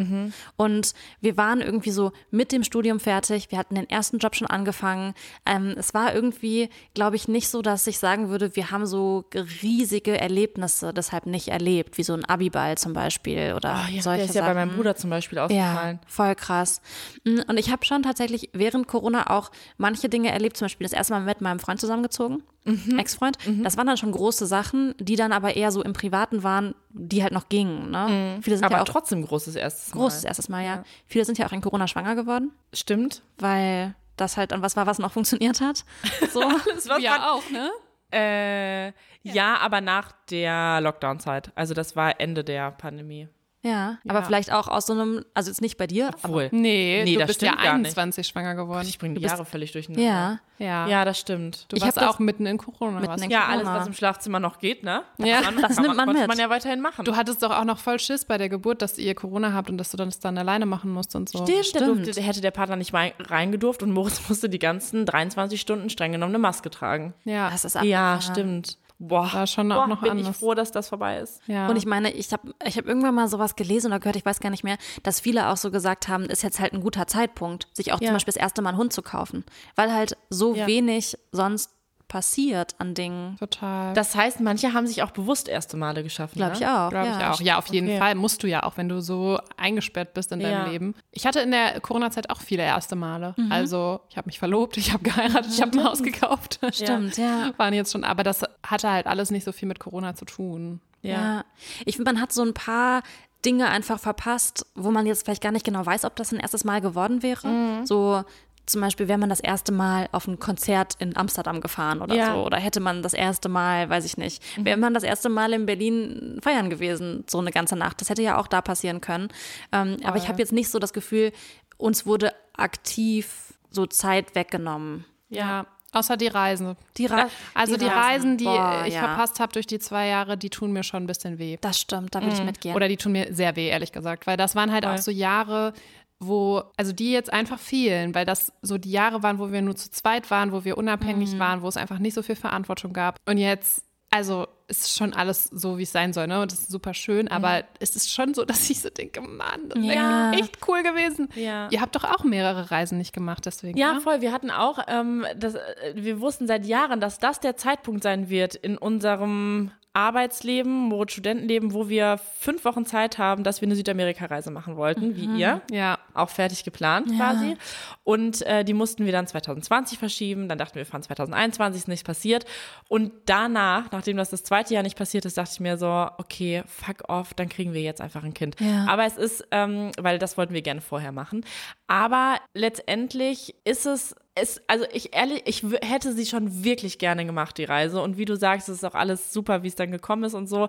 Und wir waren irgendwie so mit dem Studium fertig. Wir hatten den ersten Job schon angefangen. Ähm, es war irgendwie, glaube ich, nicht so, dass ich sagen würde, wir haben so riesige Erlebnisse deshalb nicht erlebt, wie so ein Abiball zum Beispiel oder Oh, ja, solche der ist ja bei meinem Bruder zum Beispiel Ja, ausgefallen. voll krass. Mm, Und ich habe schon tatsächlich während Corona auch manche Dinge erlebt, zum Beispiel das erste Mal mit meinem Freund zusammengezogen, Mhm. Ex-Freund. Das waren dann schon große Sachen, die dann aber eher so im Privaten waren, die halt noch gingen. Ne? Viele sind Mhm. Aber ja auch trotzdem großes erstes Mal. großes erstes Mal, ja. Viele sind ja auch in Corona schwanger geworden, Stimmt. weil das halt dann was war, was noch funktioniert hat. So. Das war Ja, auch, ne? Äh, ja. aber nach der Lockdown-Zeit. Also das war Ende der Pandemie. Ja, aber vielleicht auch aus so einem, also jetzt nicht bei dir, aber Obwohl. Nee, Nee, du das bist ja stimmt gar nicht. 21 schwanger geworden. Ich bringe die bist- Jahre völlig durcheinander. ja, Ja. Ja, das stimmt. Du Ich warst hab das- auch mitten in Corona. Mitten in. Ja, Corona. alles, was im Schlafzimmer noch geht, ne? Ja. Das kann nimmt man mit. man ja weiterhin machen. Du hattest doch auch noch voll Schiss bei der Geburt, dass ihr Corona habt und dass du das dann alleine machen musst und so. Stimmt, Der Stimmt. durfte, hätte der Partner nicht rein- reingedurft und Moritz musste die ganzen 23 Stunden streng genommen eine Maske tragen. Ja. das ist Ja, abgefahren. stimmt. Boah, War schon auch boah, noch bin anders. ich froh, dass das vorbei ist. ja. Und ich meine, ich habe ich hab irgendwann mal sowas gelesen oder gehört, ich weiß gar nicht mehr, dass viele auch so gesagt haben, ist jetzt halt ein guter Zeitpunkt, sich auch Ja. zum Beispiel das erste Mal einen Hund zu kaufen. Weil halt so Ja. wenig sonst passiert an Dingen. total. Das heißt, manche haben sich auch bewusst erste Male geschaffen. Glaube ne? ich auch. Glaube ja. ich auch. Ja, auf jeden Okay. Fall musst du ja auch, wenn du so eingesperrt bist in deinem Ja. Leben. Ich hatte in der Corona-Zeit auch viele erste Male. Mhm. Also ich habe mich verlobt, ich habe geheiratet, ich habe ein Haus gekauft. Stimmt, ja. Waren jetzt schon, aber das hatte halt alles nicht so viel mit Corona zu tun. Ja. Ja. Ich finde, man hat so ein paar Dinge einfach verpasst, wo man jetzt vielleicht gar nicht genau weiß, ob das ein erstes Mal geworden wäre. Mhm. So zum Beispiel wäre man das erste Mal auf ein Konzert in Amsterdam gefahren oder Ja. so. Oder hätte man das erste Mal, weiß ich nicht, Mhm. wäre man das erste Mal in Berlin feiern gewesen, so eine ganze Nacht. Das hätte ja auch da passieren können. Ähm, aber ich habe jetzt nicht so das Gefühl, uns wurde aktiv so Zeit weggenommen. Ja. Außer die Reisen. Die Ra Also die, Reisen. Reisen, die Boah, ich ja. verpasst habe durch die zwei Jahre, die tun mir schon ein bisschen weh. Das stimmt, da würde ich mitgehen. Oder die tun mir sehr weh, ehrlich gesagt. Weil das waren halt auch so Jahre, wo, also die jetzt einfach fehlen, weil das so die Jahre waren, wo wir nur zu zweit waren, wo wir unabhängig waren, wo es einfach nicht so viel Verantwortung gab. Und jetzt, also ist schon alles so, wie es sein soll, ne? Und das ist super schön, aber es ist schon so, dass ich so denke, Mann, das Ja. wäre echt cool gewesen. Ja. Ihr habt doch auch mehrere Reisen nicht gemacht, deswegen. Ja, ne? voll. Wir hatten auch, ähm, das, äh, wir wussten seit Jahren, dass das der Zeitpunkt sein wird in unserem Arbeitsleben, Moritz Studentenleben, wo wir fünf Wochen Zeit haben, dass wir eine Südamerika-Reise machen wollten, wie ihr. Ja. Auch fertig geplant quasi. Und äh, die mussten wir dann 2020 verschieben. Dann dachten wir, wir fahren 2021, ist nichts passiert. Und danach, nachdem das das zweite Jahr nicht passiert ist, dachte ich mir so, okay, fuck off, dann kriegen wir jetzt einfach ein Kind. Ja. Aber es ist, ähm, weil das wollten wir gerne vorher machen. Aber letztendlich ist es, es also ich ehrlich, ich hätte sie schon wirklich gerne gemacht, die Reise. Und wie du sagst, es ist auch alles super, wie es dann gekommen ist und so.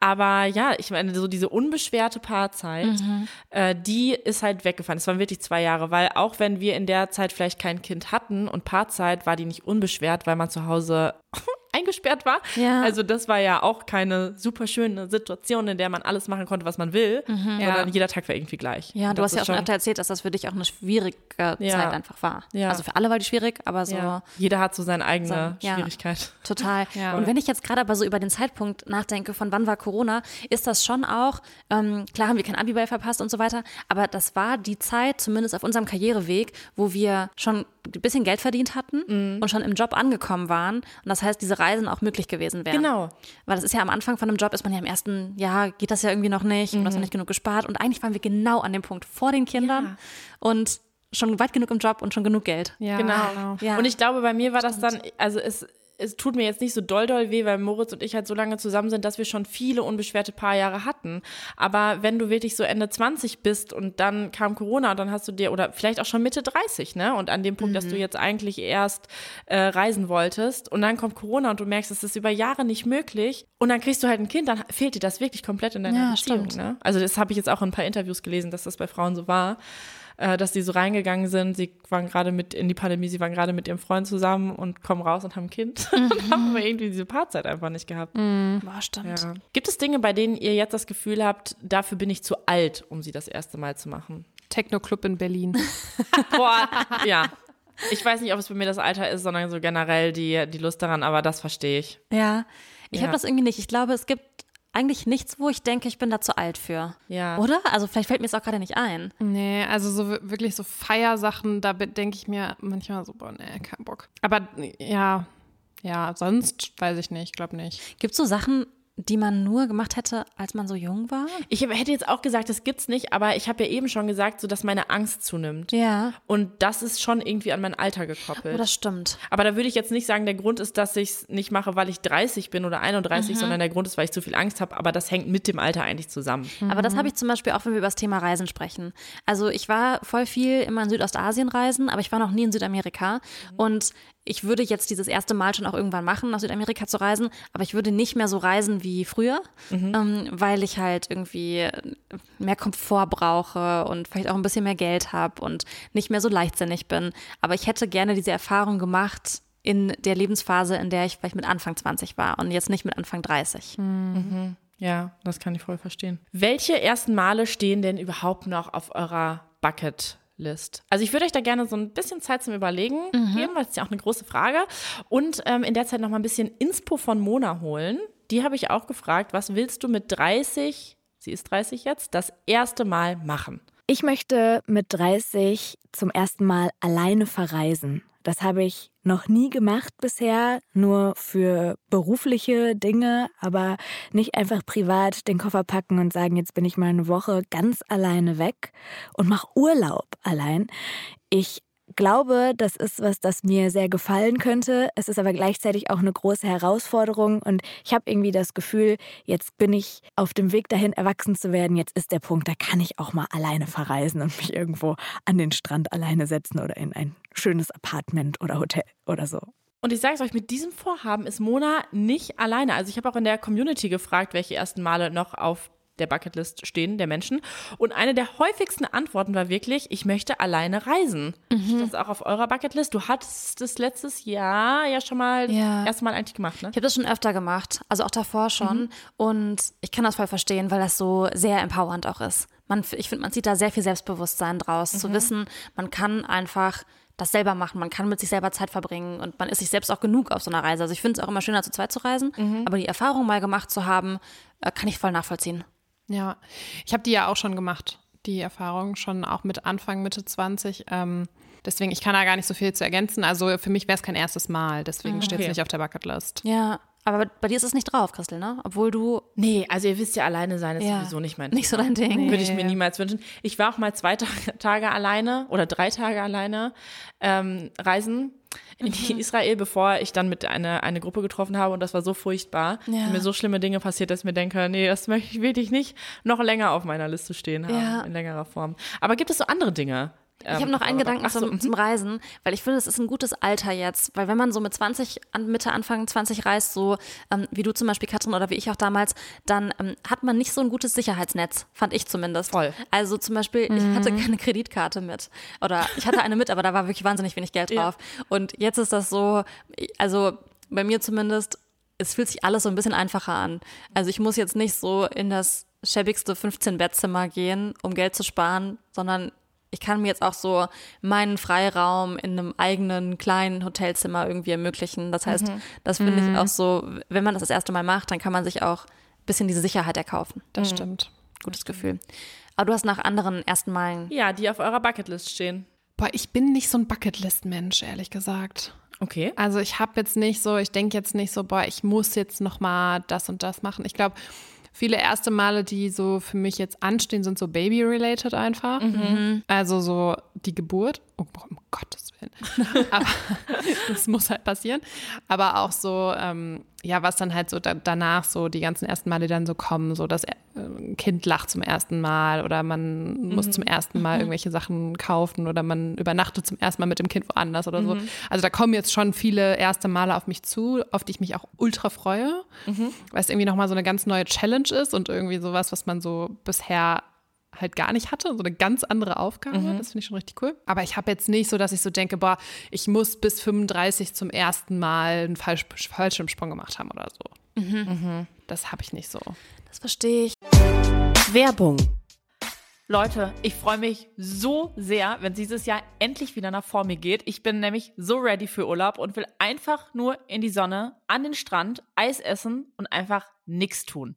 Aber ja, ich meine, so diese unbeschwerte Paarzeit, äh, die ist halt weggefallen. Es waren wirklich zwei Jahre, weil auch wenn wir in der Zeit vielleicht kein Kind hatten und Paarzeit war die nicht unbeschwert, weil man zu Hause eingesperrt war. Ja. Also das war ja auch keine super schöne Situation, in der man alles machen konnte, was man will, sondern jeder Tag war irgendwie gleich. Ja, Und du hast ja auch schon erzählt, dass das für dich auch eine schwierige Ja. Zeit einfach war. Also für alle war die schwierig, aber so. Jeder hat so seine eigene So. Schwierigkeit. total. Und wenn ich jetzt gerade aber so über den Zeitpunkt nachdenke, von wann war Corona, ist das schon auch, ähm, klar haben wir kein Abiball verpasst und so weiter, aber das war die Zeit, zumindest auf unserem Karriereweg, wo wir schon ein bisschen Geld verdient hatten Mhm. und schon im Job angekommen waren. Und das heißt, diese Reisen auch möglich gewesen wären. Genau. Weil das ist ja am Anfang von einem Job, ist man ja im ersten Jahr, geht das ja irgendwie noch nicht und du hast noch nicht genug gespart. Und eigentlich waren wir genau an dem Punkt vor den Kindern und schon weit genug im Job und schon genug Geld. Ja, Genau. Ja. Und ich glaube, bei mir war das dann, also es, es tut mir jetzt nicht so doll doll weh, weil Moritz und ich halt so lange zusammen sind, dass wir schon viele unbeschwerte Paarjahre hatten. Aber wenn du wirklich so Ende 20 bist und dann kam Corona und dann hast du dir, oder vielleicht auch schon Mitte 30, ne? Und an dem Punkt, dass du jetzt eigentlich erst äh, reisen wolltest und dann kommt Corona und du merkst, es ist über Jahre nicht möglich und dann kriegst du halt ein Kind, dann fehlt dir das wirklich komplett in deiner Ja, Beziehung. stimmt. Ne? Also das habe ich jetzt auch in ein paar Interviews gelesen, dass das bei Frauen so war äh, dass die so reingegangen sind. Sie waren gerade mit in die Pandemie, sie waren gerade mit ihrem Freund zusammen und kommen raus und haben ein Kind. und haben aber irgendwie diese Paarzeit einfach nicht gehabt. Boah, stimmt. Ja. Gibt es Dinge, bei denen ihr jetzt das Gefühl habt, dafür bin ich zu alt, um sie das erste Mal zu machen? Techno-Club in Berlin. Boah, ja. Ich weiß nicht, ob es bei mir das Alter ist, sondern so generell die, die Lust daran, aber das verstehe ich. Ja, ich Ja. habe das irgendwie nicht. Ich glaube, es gibt eigentlich nichts, wo ich denke, ich bin da zu alt für. Ja. Oder? Also vielleicht fällt mir es auch gerade nicht ein. Nee, also so wir- wirklich so Feiersachen, da denke ich mir manchmal so, boah, nee, kein Bock. Aber ja, ja, sonst weiß ich nicht, glaube nicht. Gibt es so Sachen, die man nur gemacht hätte, als man so jung war? Ich hätte jetzt auch gesagt, das gibt's nicht, aber ich habe ja eben schon gesagt, so dass meine Angst zunimmt. Ja. Und das ist schon irgendwie an mein Alter gekoppelt. Oh, das stimmt. aber da würde ich jetzt nicht sagen, der Grund ist, dass ich es nicht mache, weil ich 30 bin oder 31, sondern der Grund ist, weil ich zu viel Angst habe. Aber das hängt mit dem Alter eigentlich zusammen. Aber das habe ich zum Beispiel auch, wenn wir über das Thema Reisen sprechen. Also ich war voll viel immer in Südostasien reisen, aber ich war noch nie in Südamerika. Und ich würde jetzt dieses erste Mal schon auch irgendwann machen, nach Südamerika zu reisen, aber ich würde nicht mehr so reisen wie früher, ähm, weil ich halt irgendwie mehr Komfort brauche und vielleicht auch ein bisschen mehr Geld habe und nicht mehr so leichtsinnig bin. Aber ich hätte gerne diese Erfahrung gemacht in der Lebensphase, in der ich vielleicht mit Anfang 20 war und jetzt nicht mit Anfang 30. Ja, das kann ich voll verstehen. Welche ersten Male stehen denn überhaupt noch auf eurer Bucketlist? Also ich würde euch da gerne so ein bisschen Zeit zum Überlegen geben, weil es ist ja auch eine große Frage. Und ähm, in der Zeit noch mal ein bisschen Inspo von Mona holen. Die habe ich auch gefragt, was willst du mit 30, sie ist 30 jetzt, das erste Mal machen? Ich möchte mit 30 zum ersten Mal alleine verreisen. Das habe ich noch nie gemacht bisher, nur für berufliche Dinge, aber nicht einfach privat den Koffer packen und sagen, jetzt bin ich mal eine Woche ganz alleine weg und mach Urlaub allein. Ich glaube, das ist was, das mir sehr gefallen könnte. Es ist aber gleichzeitig auch eine große Herausforderung und ich habe irgendwie das Gefühl, jetzt bin ich auf dem Weg dahin, erwachsen zu werden. Jetzt ist der Punkt, da kann ich auch mal alleine verreisen und mich irgendwo an den Strand alleine setzen oder in ein schönes Apartment oder Hotel oder so. Und ich sage es euch, mit diesem Vorhaben ist Mona nicht alleine. Also ich habe auch in der Community gefragt, welche ersten Male noch auf der Bucketlist stehen der Menschen. Und eine der häufigsten Antworten war wirklich, ich möchte alleine reisen. Ist das auch auf eurer Bucketlist? Du hattest das letztes Jahr ja schon mal Ja. erstmal eigentlich gemacht, ne? Ich habe das schon öfter gemacht, also auch davor schon. Und ich kann das voll verstehen, weil das so sehr empowernd auch ist. Man, ich finde, man sieht da sehr viel Selbstbewusstsein draus, zu wissen, man kann einfach das selber machen, man kann mit sich selber Zeit verbringen und man ist sich selbst auch genug auf so einer Reise. Also ich finde es auch immer schöner, zu zweit zu reisen, aber die Erfahrung mal gemacht zu haben, äh, kann ich voll nachvollziehen. Ja, ich habe die ja auch schon gemacht, die Erfahrung, schon auch mit Anfang, Mitte 20. Ähm, deswegen, ich kann da gar nicht so viel zu ergänzen. Also für mich wäre es kein erstes Mal, deswegen steht es okay. nicht auf der Bucketlist. Ja, aber bei dir ist es nicht drauf, Christel, ne? Obwohl du Nee, also ihr wisst ja, alleine sein ist Ja. sowieso nicht mein nicht so dein Ding. Würde ich mir niemals wünschen. Ich war auch mal zwei Ta- Tage alleine oder drei Tage alleine ähm, reisen in Mhm. Israel, bevor ich dann mit eine, eine Gruppe getroffen habe und das war so furchtbar. Ja. Sind mir so schlimme Dinge passiert, dass ich mir denke, nee, das möchte ich wirklich nicht noch länger auf meiner Liste stehen haben, Ja. in längerer Form. Aber gibt es so andere Dinge? Ich habe noch einen Gedanken zum, zum Reisen, weil ich finde, es ist ein gutes Alter jetzt, weil wenn man so mit 20, an, Mitte, Anfang 20 reist, so ähm, wie du zum Beispiel, Katrin, oder wie ich auch damals, dann ähm, hat man nicht so ein gutes Sicherheitsnetz, fand ich zumindest. Voll. Also zum Beispiel, ich hatte keine Kreditkarte mit oder ich hatte eine mit, aber da war wirklich wahnsinnig wenig Geld drauf. Und jetzt ist das so, also bei mir zumindest, es fühlt sich alles so ein bisschen einfacher an. Also ich muss jetzt nicht so in das schäbigste 15-Bettzimmer gehen, um Geld zu sparen, sondern ich kann mir jetzt auch so meinen Freiraum in einem eigenen kleinen Hotelzimmer irgendwie ermöglichen. Das heißt, das finde ich auch so, wenn man das das erste Mal macht, dann kann man sich auch ein bisschen diese Sicherheit erkaufen. Das stimmt. Gutes Gefühl. Aber du hast nach anderen ersten Malen. Ja, die auf eurer Bucketlist stehen. Boah, ich bin nicht so ein Bucketlist-Mensch, ehrlich gesagt. Okay. Also ich habe jetzt nicht so, ich denke jetzt nicht so, boah, ich muss jetzt noch mal das und das machen. Ich glaube, viele erste Male, die so für mich jetzt anstehen, sind so Baby-related einfach. Also so die Geburt. Oh, um Gottes Willen. Aber das muss halt passieren. Aber auch so, ähm, ja, was dann halt so da, danach so die ganzen ersten Male, die dann so kommen, so das äh, ein Kind lacht zum ersten Mal oder man muss zum ersten Mal irgendwelche Sachen kaufen oder man übernachtet zum ersten Mal mit dem Kind woanders oder so. Also da kommen jetzt schon viele erste Male auf mich zu, auf die ich mich auch ultra freue, weil es irgendwie nochmal so eine ganz neue Challenge ist und irgendwie sowas, was man so bisher halt gar nicht hatte, so eine ganz andere Aufgabe. Das finde ich schon richtig cool. Aber ich habe jetzt nicht so, dass ich so denke, boah, ich muss bis 35 zum ersten Mal einen Fall Fallschirmsprung gemacht haben oder so. Das habe ich nicht so. Das verstehe ich. Werbung. Leute, ich freue mich so sehr, wenn dieses Jahr endlich wieder nach vor mir geht. Ich bin nämlich so ready für Urlaub und will einfach nur in die Sonne, an den Strand, Eis essen und einfach nichts tun.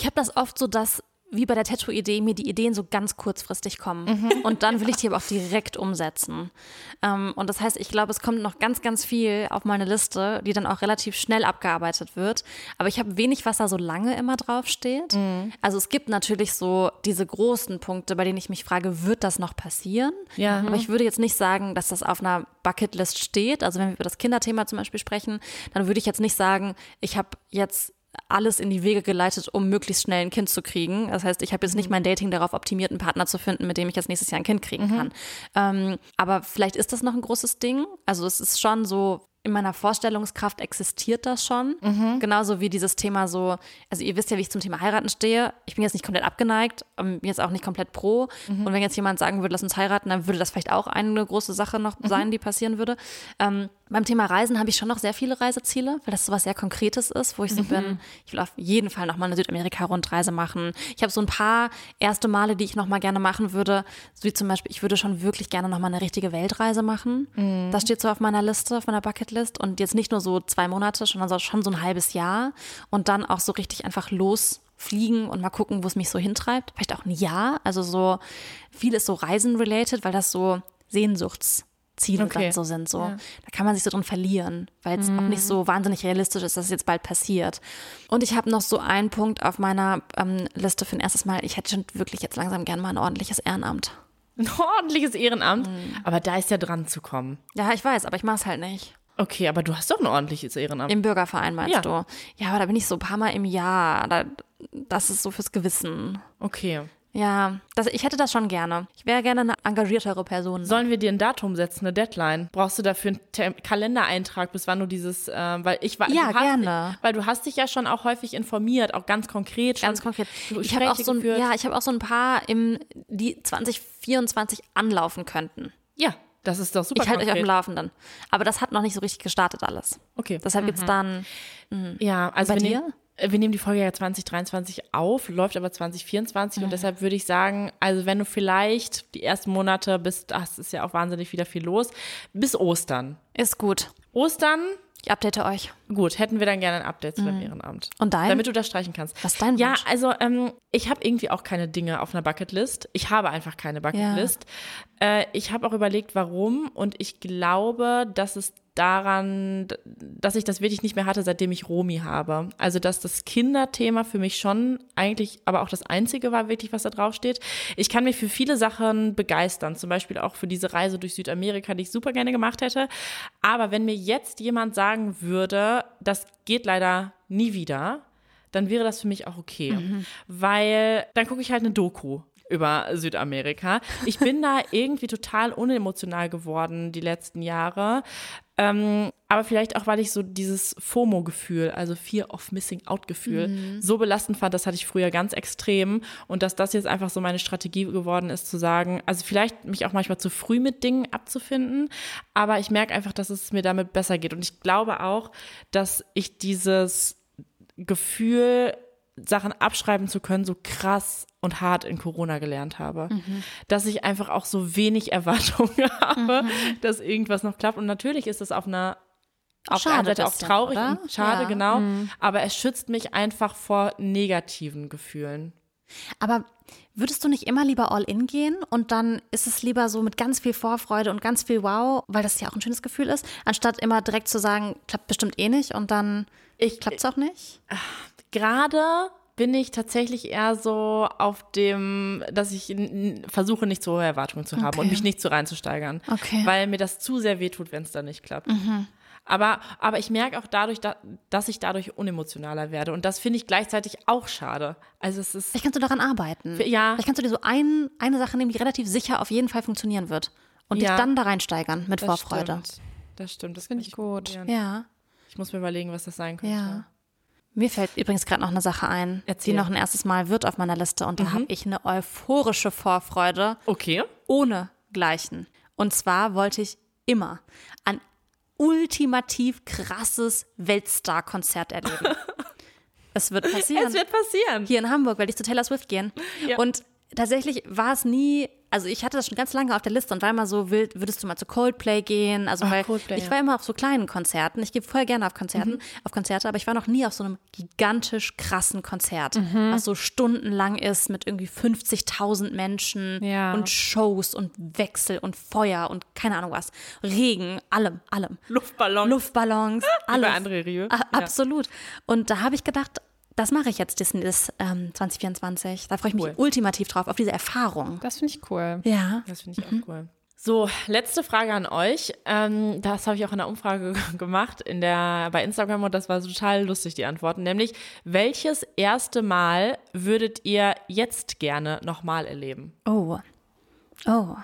Ich habe das oft so, dass wie bei der Tattoo-Idee mir die Ideen so ganz kurzfristig kommen. Mhm. Und dann will ich die aber auch direkt umsetzen. Ähm, und das heißt, ich glaube, es kommt noch ganz, ganz viel auf meine Liste, die dann auch relativ schnell abgearbeitet wird. Aber ich habe wenig, was da so lange immer draufsteht. Mhm. Also es gibt natürlich so diese großen Punkte, bei denen ich mich frage, wird das noch passieren? Ja. Aber ich würde jetzt nicht sagen, dass das auf einer Bucketlist steht. Also wenn wir über das Kinderthema zum Beispiel sprechen, dann würde ich jetzt nicht sagen, ich habe jetzt alles in die Wege geleitet, um möglichst schnell ein Kind zu kriegen. Das heißt, ich habe jetzt nicht mhm. mein Dating darauf optimiert, einen Partner zu finden, mit dem ich jetzt nächstes Jahr ein Kind kriegen mhm. kann. Ähm, aber vielleicht ist das noch ein großes Ding. Also es ist schon so, in meiner Vorstellungskraft existiert das schon. Mhm. Genauso wie dieses Thema so, also ihr wisst ja, wie ich zum Thema heiraten stehe. Ich bin jetzt nicht komplett abgeneigt, ähm, jetzt auch nicht komplett pro. Mhm. Und wenn jetzt jemand sagen würde, lass uns heiraten, dann würde das vielleicht auch eine große Sache noch mhm. sein, die passieren würde. Ähm, beim Thema Reisen habe ich schon noch sehr viele Reiseziele, weil das so was sehr Konkretes ist, wo ich so mhm. bin, ich will auf jeden Fall nochmal eine Südamerika-Rundreise machen. Ich habe so ein paar erste Male, die ich nochmal gerne machen würde, so wie zum Beispiel, ich würde schon wirklich gerne nochmal eine richtige Weltreise machen. Mhm. Das steht so auf meiner Liste, auf meiner Bucketlist und jetzt nicht nur so zwei Monate, sondern schon so ein halbes Jahr und dann auch so richtig einfach losfliegen und mal gucken, wo es mich so hintreibt. Vielleicht auch ein Jahr, also so vieles so Reisen-related, weil das so Sehnsuchts- Ziele okay. dann so sind. So. Ja. Da kann man sich so drin verlieren, weil es mhm. auch nicht so wahnsinnig realistisch ist, dass es jetzt bald passiert. Und ich habe noch so einen Punkt auf meiner ähm, Liste für ein erstes Mal. Ich hätte schon wirklich jetzt langsam gern mal ein ordentliches Ehrenamt. Ein ordentliches Ehrenamt? Mhm. Aber da ist ja dran zu kommen. Ja, ich weiß, aber ich mache es halt nicht. Okay, aber du hast doch ein ordentliches Ehrenamt. Im Bürgerverein meinst ja. du? Ja, aber da bin ich so ein paar Mal im Jahr. Da, das ist so fürs Gewissen. Okay. Ja, das, ich hätte das schon gerne. Ich wäre gerne eine engagiertere Person. Sollen wir dir ein Datum setzen, eine Deadline? Brauchst du dafür einen Tem Kalendereintrag, bis wann du dieses, äh, weil ich war, ja hast, gerne, weil du hast dich ja schon auch häufig informiert, auch ganz konkret. Ganz konkret. Ich habe auch so ein, ja, ich habe auch so ein paar, im, die 2024 anlaufen könnten. Ja, Das ist doch super Ich halte euch auf dem. Laufenden. Aber das hat noch nicht so richtig gestartet alles. Okay. Deshalb gibt's dann. Ja, also Bei dir? Wir nehmen die Folge ja 2023 auf, läuft aber 2024 Mhm. und deshalb würde ich sagen, also wenn du vielleicht die ersten Monate bis, das ist ja auch wahnsinnig wieder viel los, bis Ostern. Ist gut. Ostern, Ich update euch. gut, hätten wir dann gerne ein Update zu deinem Ehrenamt. Mhm. Und dein? Damit du das streichen kannst. Was ist dein Ja, Wunsch? also ähm, ich habe irgendwie auch keine Dinge auf einer Bucketlist. Ich habe einfach keine Bucketlist. Äh, ich habe auch überlegt, warum und ich glaube, dass es daran, dass ich das wirklich nicht mehr hatte, seitdem ich Romi habe. Also, dass das Kinderthema für mich schon eigentlich, aber auch das einzige war wirklich, was da drauf steht. Ich kann mich für viele Sachen begeistern, zum Beispiel auch für diese Reise durch Südamerika, die ich super gerne gemacht hätte. Aber wenn mir jetzt jemand sagen würde, das geht leider nie wieder, dann wäre das für mich auch okay. Weil dann gucke ich halt eine Doku über Südamerika. Ich bin da irgendwie total unemotional geworden die letzten Jahre. Ähm, aber vielleicht auch, weil ich so dieses FOMO-Gefühl, also Fear of Missing Out-Gefühl, so belastend fand, das hatte ich früher ganz extrem. Und dass das jetzt einfach so meine Strategie geworden ist, zu sagen, also vielleicht mich auch manchmal zu früh mit Dingen abzufinden, aber ich merke einfach, dass es mir damit besser geht. Und ich glaube auch, dass ich dieses Gefühl, Sachen abschreiben zu können, so krass und hart in Corona gelernt habe. Mhm. Dass ich einfach auch so wenig Erwartungen habe, dass irgendwas noch klappt. Und natürlich ist es auf einer auf der einen Schade Seite auch traurig oder? und schade, Ja. Mhm. genau. Aber es schützt mich einfach vor negativen Gefühlen. Aber würdest du nicht immer lieber all in gehen und dann ist es lieber so mit ganz viel Vorfreude und ganz viel Wow, weil das ja auch ein schönes Gefühl ist, anstatt immer direkt zu sagen, klappt bestimmt eh nicht und dann klappt es auch nicht? Gerade bin ich tatsächlich eher so auf dem, dass ich versuche, nicht so hohe Erwartungen zu haben Okay. und mich nicht so reinzusteigern. Okay. Weil mir das zu sehr wehtut, wenn es dann nicht klappt. Aber, aber ich merke auch dadurch, da, dass ich dadurch unemotionaler werde. Und das finde ich gleichzeitig auch schade. Also es ist. Vielleicht kannst du daran arbeiten. Ja. Vielleicht kannst du dir so ein, eine Sache nehmen, die relativ sicher auf jeden Fall funktionieren wird und Ja. dich dann da reinsteigern mit das Vorfreude. Stimmt. Das stimmt. Das Finde ich gut. Ja. Ich muss mir überlegen, was das sein könnte. Ja. Mir fällt übrigens gerade noch eine Sache ein, Erzähl. die noch ein erstes Mal wird auf meiner Liste und da habe ich eine euphorische Vorfreude Okay. ohne Gleichen. Und zwar wollte ich immer ein ultimativ krasses Weltstar-Konzert erleben. es wird passieren. Es wird passieren. Hier in Hamburg werde ich zu Taylor Swift gehen. Ja. Und tatsächlich war es nie, also ich hatte das schon ganz lange auf der Liste und war immer so, will, würdest du mal zu Coldplay gehen? Also Ach, weil Coldplay, ich war immer auf so kleinen Konzerten. Ich gehe voll gerne auf Konzerten, Mhm. auf Konzerte, aber ich war noch nie auf so einem gigantisch krassen Konzert, Mhm. was so stundenlang ist mit irgendwie 50.000 Menschen Ja. und Shows und Wechsel und Feuer und keine Ahnung was. Regen, allem, allem. Luftballon. Luftballons, Wie alles. André Rieu. Ah, Ja. Absolut. Und da habe ich gedacht, das mache ich jetzt das, das ähm, 2024. Da freue ich mich Cool. ultimativ drauf, auf diese Erfahrung. Das finde ich cool. Ja. Das finde ich auch cool. So, letzte Frage an euch. Ähm, das habe ich auch in der Umfrage gemacht in der, bei Instagram und das war total lustig, die Antworten. Nämlich, welches erste Mal würdet ihr jetzt gerne nochmal erleben? Oh. Oh.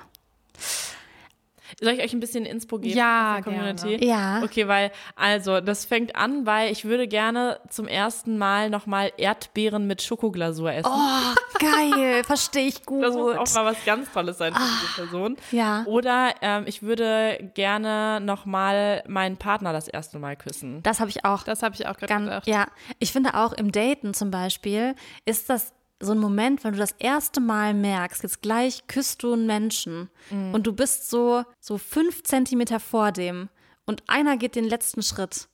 Soll ich euch ein bisschen Inspo geben? Ja, aus der Community? gerne. Ja. Okay, weil, also, das fängt an bei, ich würde gerne zum ersten Mal nochmal Erdbeeren mit Schokoglasur essen. Oh, geil. Verstehe ich gut. Das muss auch mal was ganz Tolles sein für diese Person. Ja. Oder ähm, ich würde gerne nochmal meinen Partner das erste Mal küssen. Das habe ich auch. Das habe ich auch gerade Ganz, gedacht. ja, ich finde auch im Daten zum Beispiel ist das so ein Moment, wenn du das erste Mal merkst, jetzt gleich küsst du einen Menschen Mhm. und du bist so, so fünf Zentimeter vor dem und einer geht den letzten Schritt.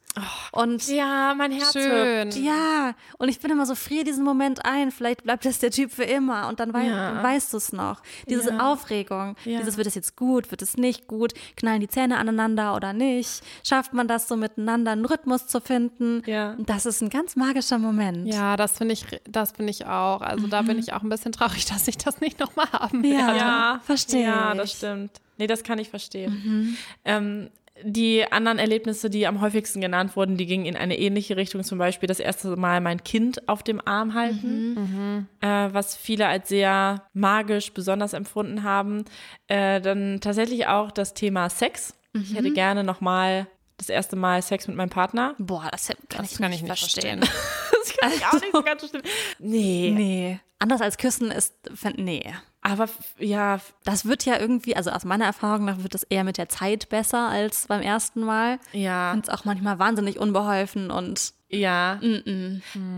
Und Ja, mein Herz Schön. ja, und ich bin immer so, frier diesen Moment ein, vielleicht bleibt das der Typ für immer und dann, wei Ja. dann weißt du es noch. Diese Ja. Aufregung, Ja. dieses wird es jetzt gut, wird es nicht gut, knallen die Zähne aneinander oder nicht, schafft man das so miteinander einen Rhythmus zu finden. Ja. Und Das ist ein ganz magischer Moment. Ja, das finde ich, das finde ich auch. Also da bin ich auch ein bisschen traurig, dass ich das nicht nochmal haben werde. Ja, verstehe Ja, das stimmt. Nee, das kann ich verstehen. Ähm, die anderen Erlebnisse, die am häufigsten genannt wurden, die gingen in eine ähnliche Richtung. Zum Beispiel das erste Mal mein Kind auf dem Arm halten, Äh, was viele als sehr magisch besonders empfunden haben. Äh, dann tatsächlich auch das Thema Sex. Ich hätte gerne nochmal das erste Mal Sex mit meinem Partner. Boah, das kann, Das ich, kann nicht ich nicht verstehen. verstehen. Das kann ich auch nicht so ganz so schlimm. Nee. Nee. Anders als küssen ist, nee. Aber ja, Das wird ja irgendwie, also aus meiner Erfahrung nach wird das eher mit der Zeit besser als beim ersten Mal. ja. Es auch manchmal wahnsinnig unbeholfen und Ja.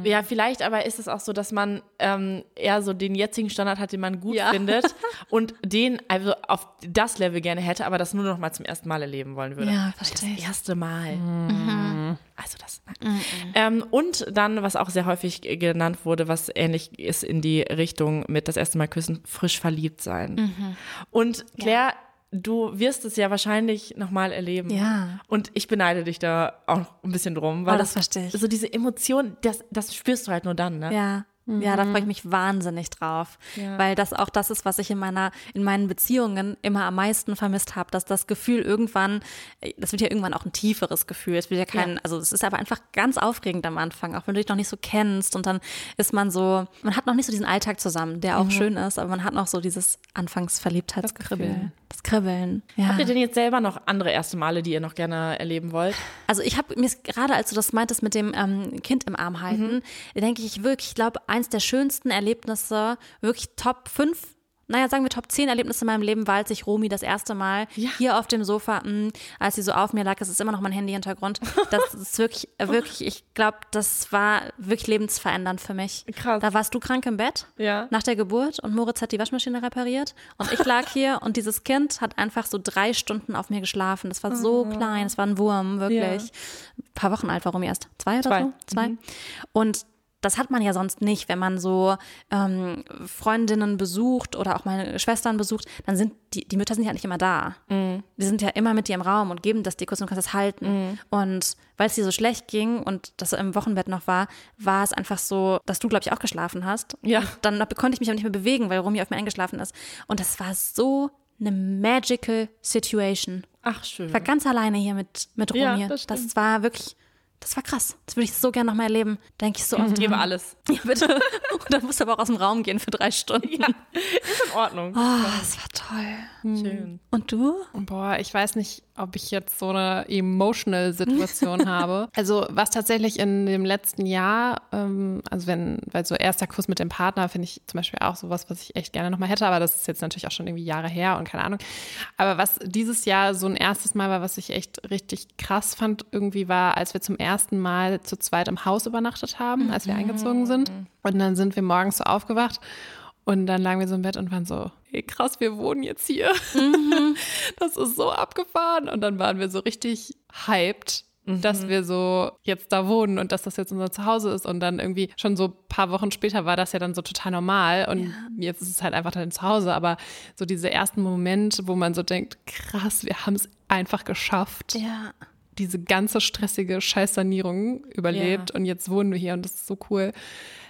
Ja, vielleicht aber ist es auch so, dass man ähm, eher so den jetzigen Standard hat, den man gut Ja. findet und den also auf das Level gerne hätte, aber das nur noch mal zum ersten Mal erleben wollen würde. Ja, das verstehe ich. erste Mal. Also das. Ähm, und dann, was auch sehr häufig genannt wurde, was ähnlich ist in die Richtung mit das erste Mal küssen, frisch verliebt sein. Und Claire, du wirst es ja wahrscheinlich noch mal erleben. Ja. Und ich beneide dich da auch ein bisschen drum, weil Oh, das verstehe ich. so diese Emotion, das, das spürst du halt nur dann, ne? Ja. Ja, da freue ich mich wahnsinnig drauf, Ja. weil das auch das ist, was ich in meiner in meinen Beziehungen immer am meisten vermisst habe, dass das Gefühl irgendwann, äh, das wird ja irgendwann auch ein tieferes Gefühl. Es wird ja kein, Ja. also es ist aber einfach ganz aufregend am Anfang, auch wenn du dich noch nicht so kennst und dann ist man so, man hat noch nicht so diesen Alltag zusammen, der auch schön ist, aber man hat noch so dieses Anfangsverliebtheitsgefühl, Kribbeln. das Kribbeln. Ja. Habt ihr denn jetzt selber noch andere erste Male, die ihr noch gerne erleben wollt? Also ich habe mir gerade, als du das meintest mit dem ähm, Kind im Arm halten, denke ich wirklich, ich glaube, eins der schönsten Erlebnisse, wirklich Top 5, naja, sagen wir Top 10 Erlebnisse in meinem Leben war, als ich Romy das erste Mal Ja. hier auf dem Sofa, mh, als sie so auf mir lag, es ist immer noch mein Handy-Hintergrund. Das ist wirklich, wirklich, ich glaube, das war wirklich lebensverändernd für mich. Krass. Da warst du krank im Bett Ja. nach der Geburt und Moritz hat die Waschmaschine repariert und ich lag hier und dieses Kind hat einfach so drei Stunden auf mir geschlafen. Das war so klein, es war ein Wurm, wirklich. Ja. Ein paar Wochen alt war Romy erst. Zwei oder Zwei. so? Zwei. Und das hat man ja sonst nicht, wenn man so ähm, Freundinnen besucht oder auch meine Schwestern besucht, dann sind die, die Mütter sind ja nicht immer da. Die sind ja immer mit dir im Raum und geben das dir kurz und kannst es halten. Und weil es dir so schlecht ging und das im Wochenbett noch war, war es einfach so, dass du, glaube ich, auch geschlafen hast. Ja. Und dann konnte ich mich auch nicht mehr bewegen, weil Romy auf mir eingeschlafen ist. Und das war so eine magical Situation. Ach, schön. Ich war ganz alleine hier mit, mit Romy. Ja, das, das war wirklich, das war krass. Das würde ich so gerne nochmal erleben. Denke ich so oft. Ich gebe alles. Ja, bitte. Und dann musst du aber auch aus dem Raum gehen für drei Stunden. Ja, ist in Ordnung. Oh, das war toll. Schön. Und du? Boah, ich weiß nicht, ob ich jetzt so eine emotional Situation habe. Also was tatsächlich in dem letzten Jahr, ähm, also wenn, weil so erster Kuss mit dem Partner finde ich zum Beispiel auch sowas, was ich echt gerne nochmal hätte, aber das ist jetzt natürlich auch schon irgendwie Jahre her und keine Ahnung. Aber was dieses Jahr so ein erstes Mal war, was ich echt richtig krass fand, irgendwie war, als wir zum ersten Mal zu zweit im Haus übernachtet haben, als wir eingezogen sind. Und dann sind wir morgens so aufgewacht und dann lagen wir so im Bett und waren so, hey, krass, wir wohnen jetzt hier. Das ist so abgefahren. Und dann waren wir so richtig hyped, dass wir so jetzt da wohnen und dass das jetzt unser Zuhause ist. Und dann irgendwie schon so ein paar Wochen später war das ja dann so total normal. Und jetzt ist es halt einfach dein Zuhause. Aber so diese ersten Momente, wo man so denkt, krass, wir haben es einfach geschafft. Ja. Diese ganze stressige Scheißsanierung überlebt Ja. und jetzt wohnen wir hier und das ist so cool.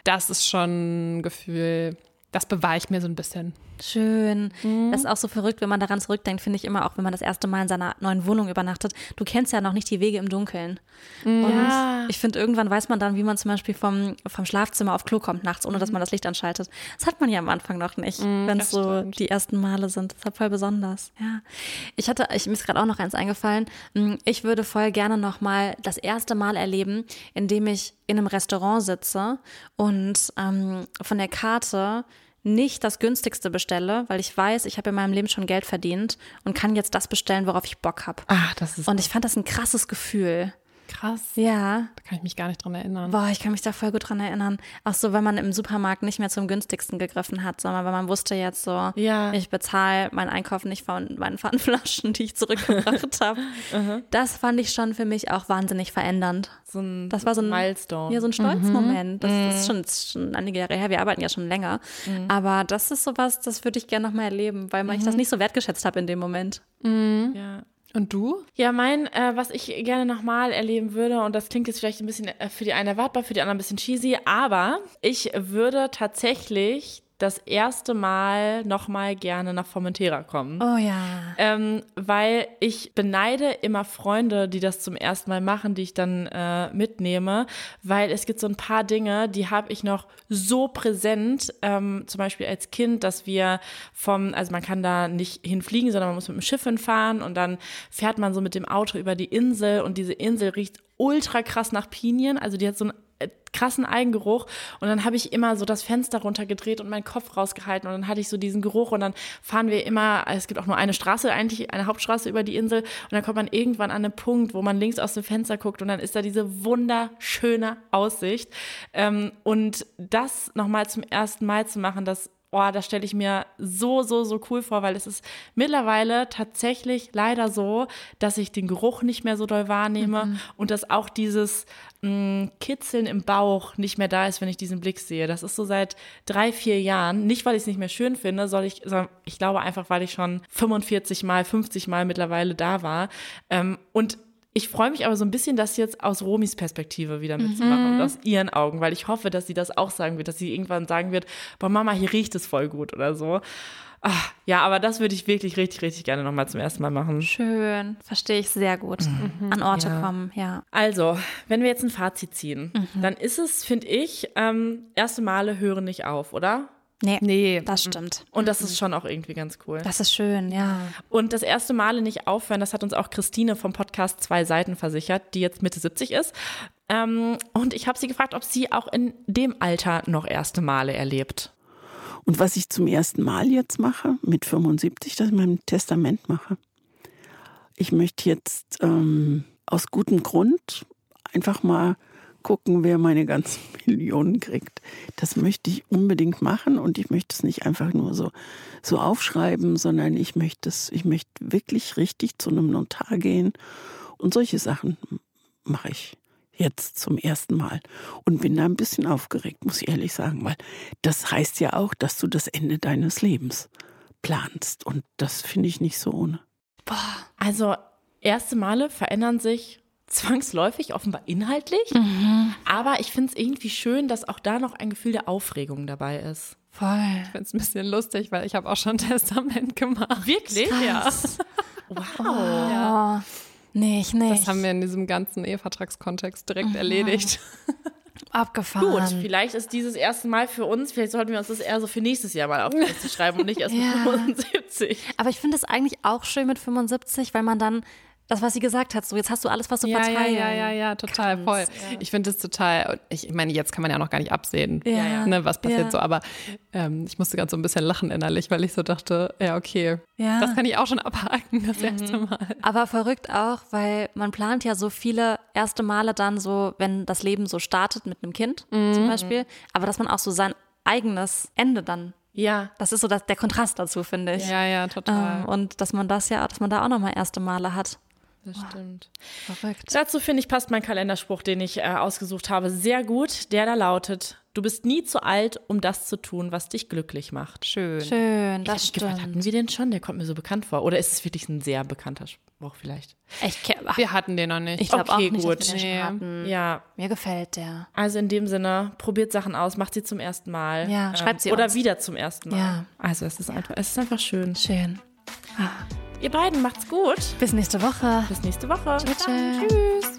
Das ist schon ein Gefühl, das bewahre ich mir so ein bisschen. Schön. Mhm. Das ist auch so verrückt, wenn man daran zurückdenkt, finde ich immer auch, wenn man das erste Mal in seiner neuen Wohnung übernachtet. Du kennst ja noch nicht die Wege im Dunkeln. Ja. Und ich finde, irgendwann weiß man dann, wie man zum Beispiel vom, vom Schlafzimmer auf Klo kommt nachts, ohne dass man das Licht anschaltet. Das hat man ja am Anfang noch nicht, wenn es so stimmt. die ersten Male sind. Das ist voll besonders. Ja. Ich hatte, ich, mir ist gerade auch noch eins eingefallen. Hm, Ich würde voll gerne noch mal das erste Mal erleben, indem ich in einem Restaurant sitze und ähm, von der Karte nicht das günstigste bestelle, weil ich weiß, ich habe in meinem Leben schon Geld verdient und kann jetzt das bestellen, worauf ich Bock habe. Ach, das ist Und ich fand das ein krasses Gefühl. Krass. Ja. Da kann ich mich gar nicht dran erinnern. Boah, ich kann mich da voll gut dran erinnern. Auch so, wenn man im Supermarkt nicht mehr zum günstigsten gegriffen hat, sondern wenn man wusste jetzt so, Ja. ich bezahle meinen Einkauf nicht von meinen Pfandflaschen, die ich zurückgebracht habe. das fand ich schon für mich auch wahnsinnig verändernd. so ein, Das war so ein Milestone. Ja, so ein Stolzmoment. Das ist schon, ist schon einige Jahre her. Wir arbeiten ja schon länger. Aber das ist sowas, das würde ich gerne nochmal erleben, weil ich das nicht so wertgeschätzt habe in dem Moment. ja. Und du? Ja, mein, äh, was ich gerne nochmal erleben würde, und das klingt jetzt vielleicht ein bisschen äh, für die einen erwartbar, für die anderen ein bisschen cheesy, aber ich würde tatsächlich das erste Mal nochmal gerne nach Formentera kommen. Oh ja. Ähm, weil ich beneide immer Freunde, die das zum ersten Mal machen, die ich dann äh, mitnehme, weil es gibt so ein paar Dinge, die habe ich noch so präsent, ähm, zum Beispiel als Kind, dass wir vom, also man kann da nicht hinfliegen, sondern man muss mit dem Schiff hinfahren und dann fährt man so mit dem Auto über die Insel und diese Insel riecht ultra krass nach Pinien, also die hat so einen krassen Eigengeruch. Und dann habe ich immer so das Fenster runtergedreht und meinen Kopf rausgehalten. Und dann hatte ich so diesen Geruch. Und dann fahren wir immer, es gibt auch nur eine Straße eigentlich, eine Hauptstraße über die Insel. Und dann kommt man irgendwann an einen Punkt, wo man links aus dem Fenster guckt. Und dann ist da diese wunderschöne Aussicht. Ähm, und das nochmal zum ersten Mal zu machen, das oh, das stelle ich mir so, so, so cool vor, weil es ist mittlerweile tatsächlich leider so, dass ich den Geruch nicht mehr so doll wahrnehme mhm. und dass auch dieses mh, mm, Kitzeln im Bauch nicht mehr da ist, wenn ich diesen Blick sehe. Das ist so seit drei, vier Jahren. Nicht, weil ich es nicht mehr schön finde, soll ich, sondern ich glaube einfach, weil ich schon 45 Mal, 50 Mal mittlerweile da war. Ähm, und ich freue mich aber so ein bisschen, das jetzt aus Romis Perspektive wieder mitzumachen mhm. und aus ihren Augen, weil ich hoffe, dass sie das auch sagen wird, dass sie irgendwann sagen wird, boah Mama, hier riecht es voll gut oder so. Ach, ja, aber das würde ich wirklich richtig, richtig gerne nochmal zum ersten Mal machen. Schön, verstehe ich sehr gut. Mhm. An Orte ja. kommen, ja. Also, wenn wir jetzt ein Fazit ziehen, mhm. dann ist es, finde ich, ähm, erste Male hören nicht auf, oder? Nee, nee, das stimmt. Und das ist schon auch irgendwie ganz cool. Das ist schön, ja. Und das erste Male nicht aufhören, das hat uns auch Christine vom Podcast Zwei Seiten versichert, die jetzt Mitte 70 ist. Ähm, und ich habe sie gefragt, ob sie auch in dem Alter noch erste Male erlebt. Und was ich zum ersten Mal jetzt mache, mit 75, dass ich mein Testament mache. Ich möchte jetzt ähm, aus gutem Grund einfach mal gucken, wer meine ganzen Millionen kriegt. Das möchte ich unbedingt machen und ich möchte es nicht einfach nur so, so aufschreiben, sondern ich möchte es, ich möchte wirklich richtig zu einem Notar gehen und solche Sachen mache ich jetzt zum ersten Mal und bin da ein bisschen aufgeregt, muss ich ehrlich sagen, weil das heißt ja auch, dass du das Ende deines Lebens planst und das finde ich nicht so ohne. Boah, also erste Male verändern sich zwangsläufig, offenbar inhaltlich. Mhm. Aber ich finde es irgendwie schön, dass auch da noch ein Gefühl der Aufregung dabei ist. Voll. Ich finde es ein bisschen lustig, weil ich habe auch schon ein Testament gemacht. Wirklich? Krass. Ja. wow. Oh. Ja. Nicht, nicht. Das haben wir in diesem ganzen Ehevertragskontext direkt mhm. erledigt. Abgefahren. Gut, vielleicht ist dieses erste Mal für uns, vielleicht sollten wir uns das eher so für nächstes Jahr mal auf die schreiben und nicht erst ja. mit 75. Aber ich finde es eigentlich auch schön mit 75, weil man dann das, was sie gesagt hat, so jetzt hast du alles, was du ja, verteilen Ja, ja, ja, ja, total, kannst. voll. Ja. Ich finde das total, ich meine, jetzt kann man ja noch gar nicht absehen, ja. ne, was passiert so, aber ähm, ich musste ganz so ein bisschen lachen innerlich, weil ich so dachte, ja, okay, das kann ich auch schon abhaken, das mhm. erste Mal. Aber verrückt auch, weil man plant ja so viele erste Male dann so, wenn das Leben so startet mit einem Kind mhm. zum Beispiel, aber dass man auch so sein eigenes Ende dann ja. Das ist so das, der Kontrast dazu, finde ich. Ja, ja, total. Ähm, und dass man das ja, dass man da auch nochmal erste Male hat. Das stimmt. Verrückt. Dazu finde ich, passt mein Kalenderspruch, den ich äh, ausgesucht habe, sehr gut. Der da lautet: Du bist nie zu alt, um das zu tun, was dich glücklich macht. Schön. Schön, das ich stimmt. Gefragt, hatten wir den schon? Der kommt mir so bekannt vor. Oder ist es wirklich ein sehr bekannter Spruch vielleicht? Ich, wir hatten den noch nicht. Ich glaube okay, auch nicht, gut. dass wir den nee. hatten. Ja. Mir gefällt der. Also in dem Sinne, probiert Sachen aus, macht sie zum ersten Mal. Ja, ähm, schreibt sie Oder uns. wieder zum ersten Mal. Ja. Also es ist einfach, es ist einfach schön. Schön. Ah. Ihr beiden macht's gut. Bis nächste Woche. Bis nächste Woche. Tschüss. Tschüss.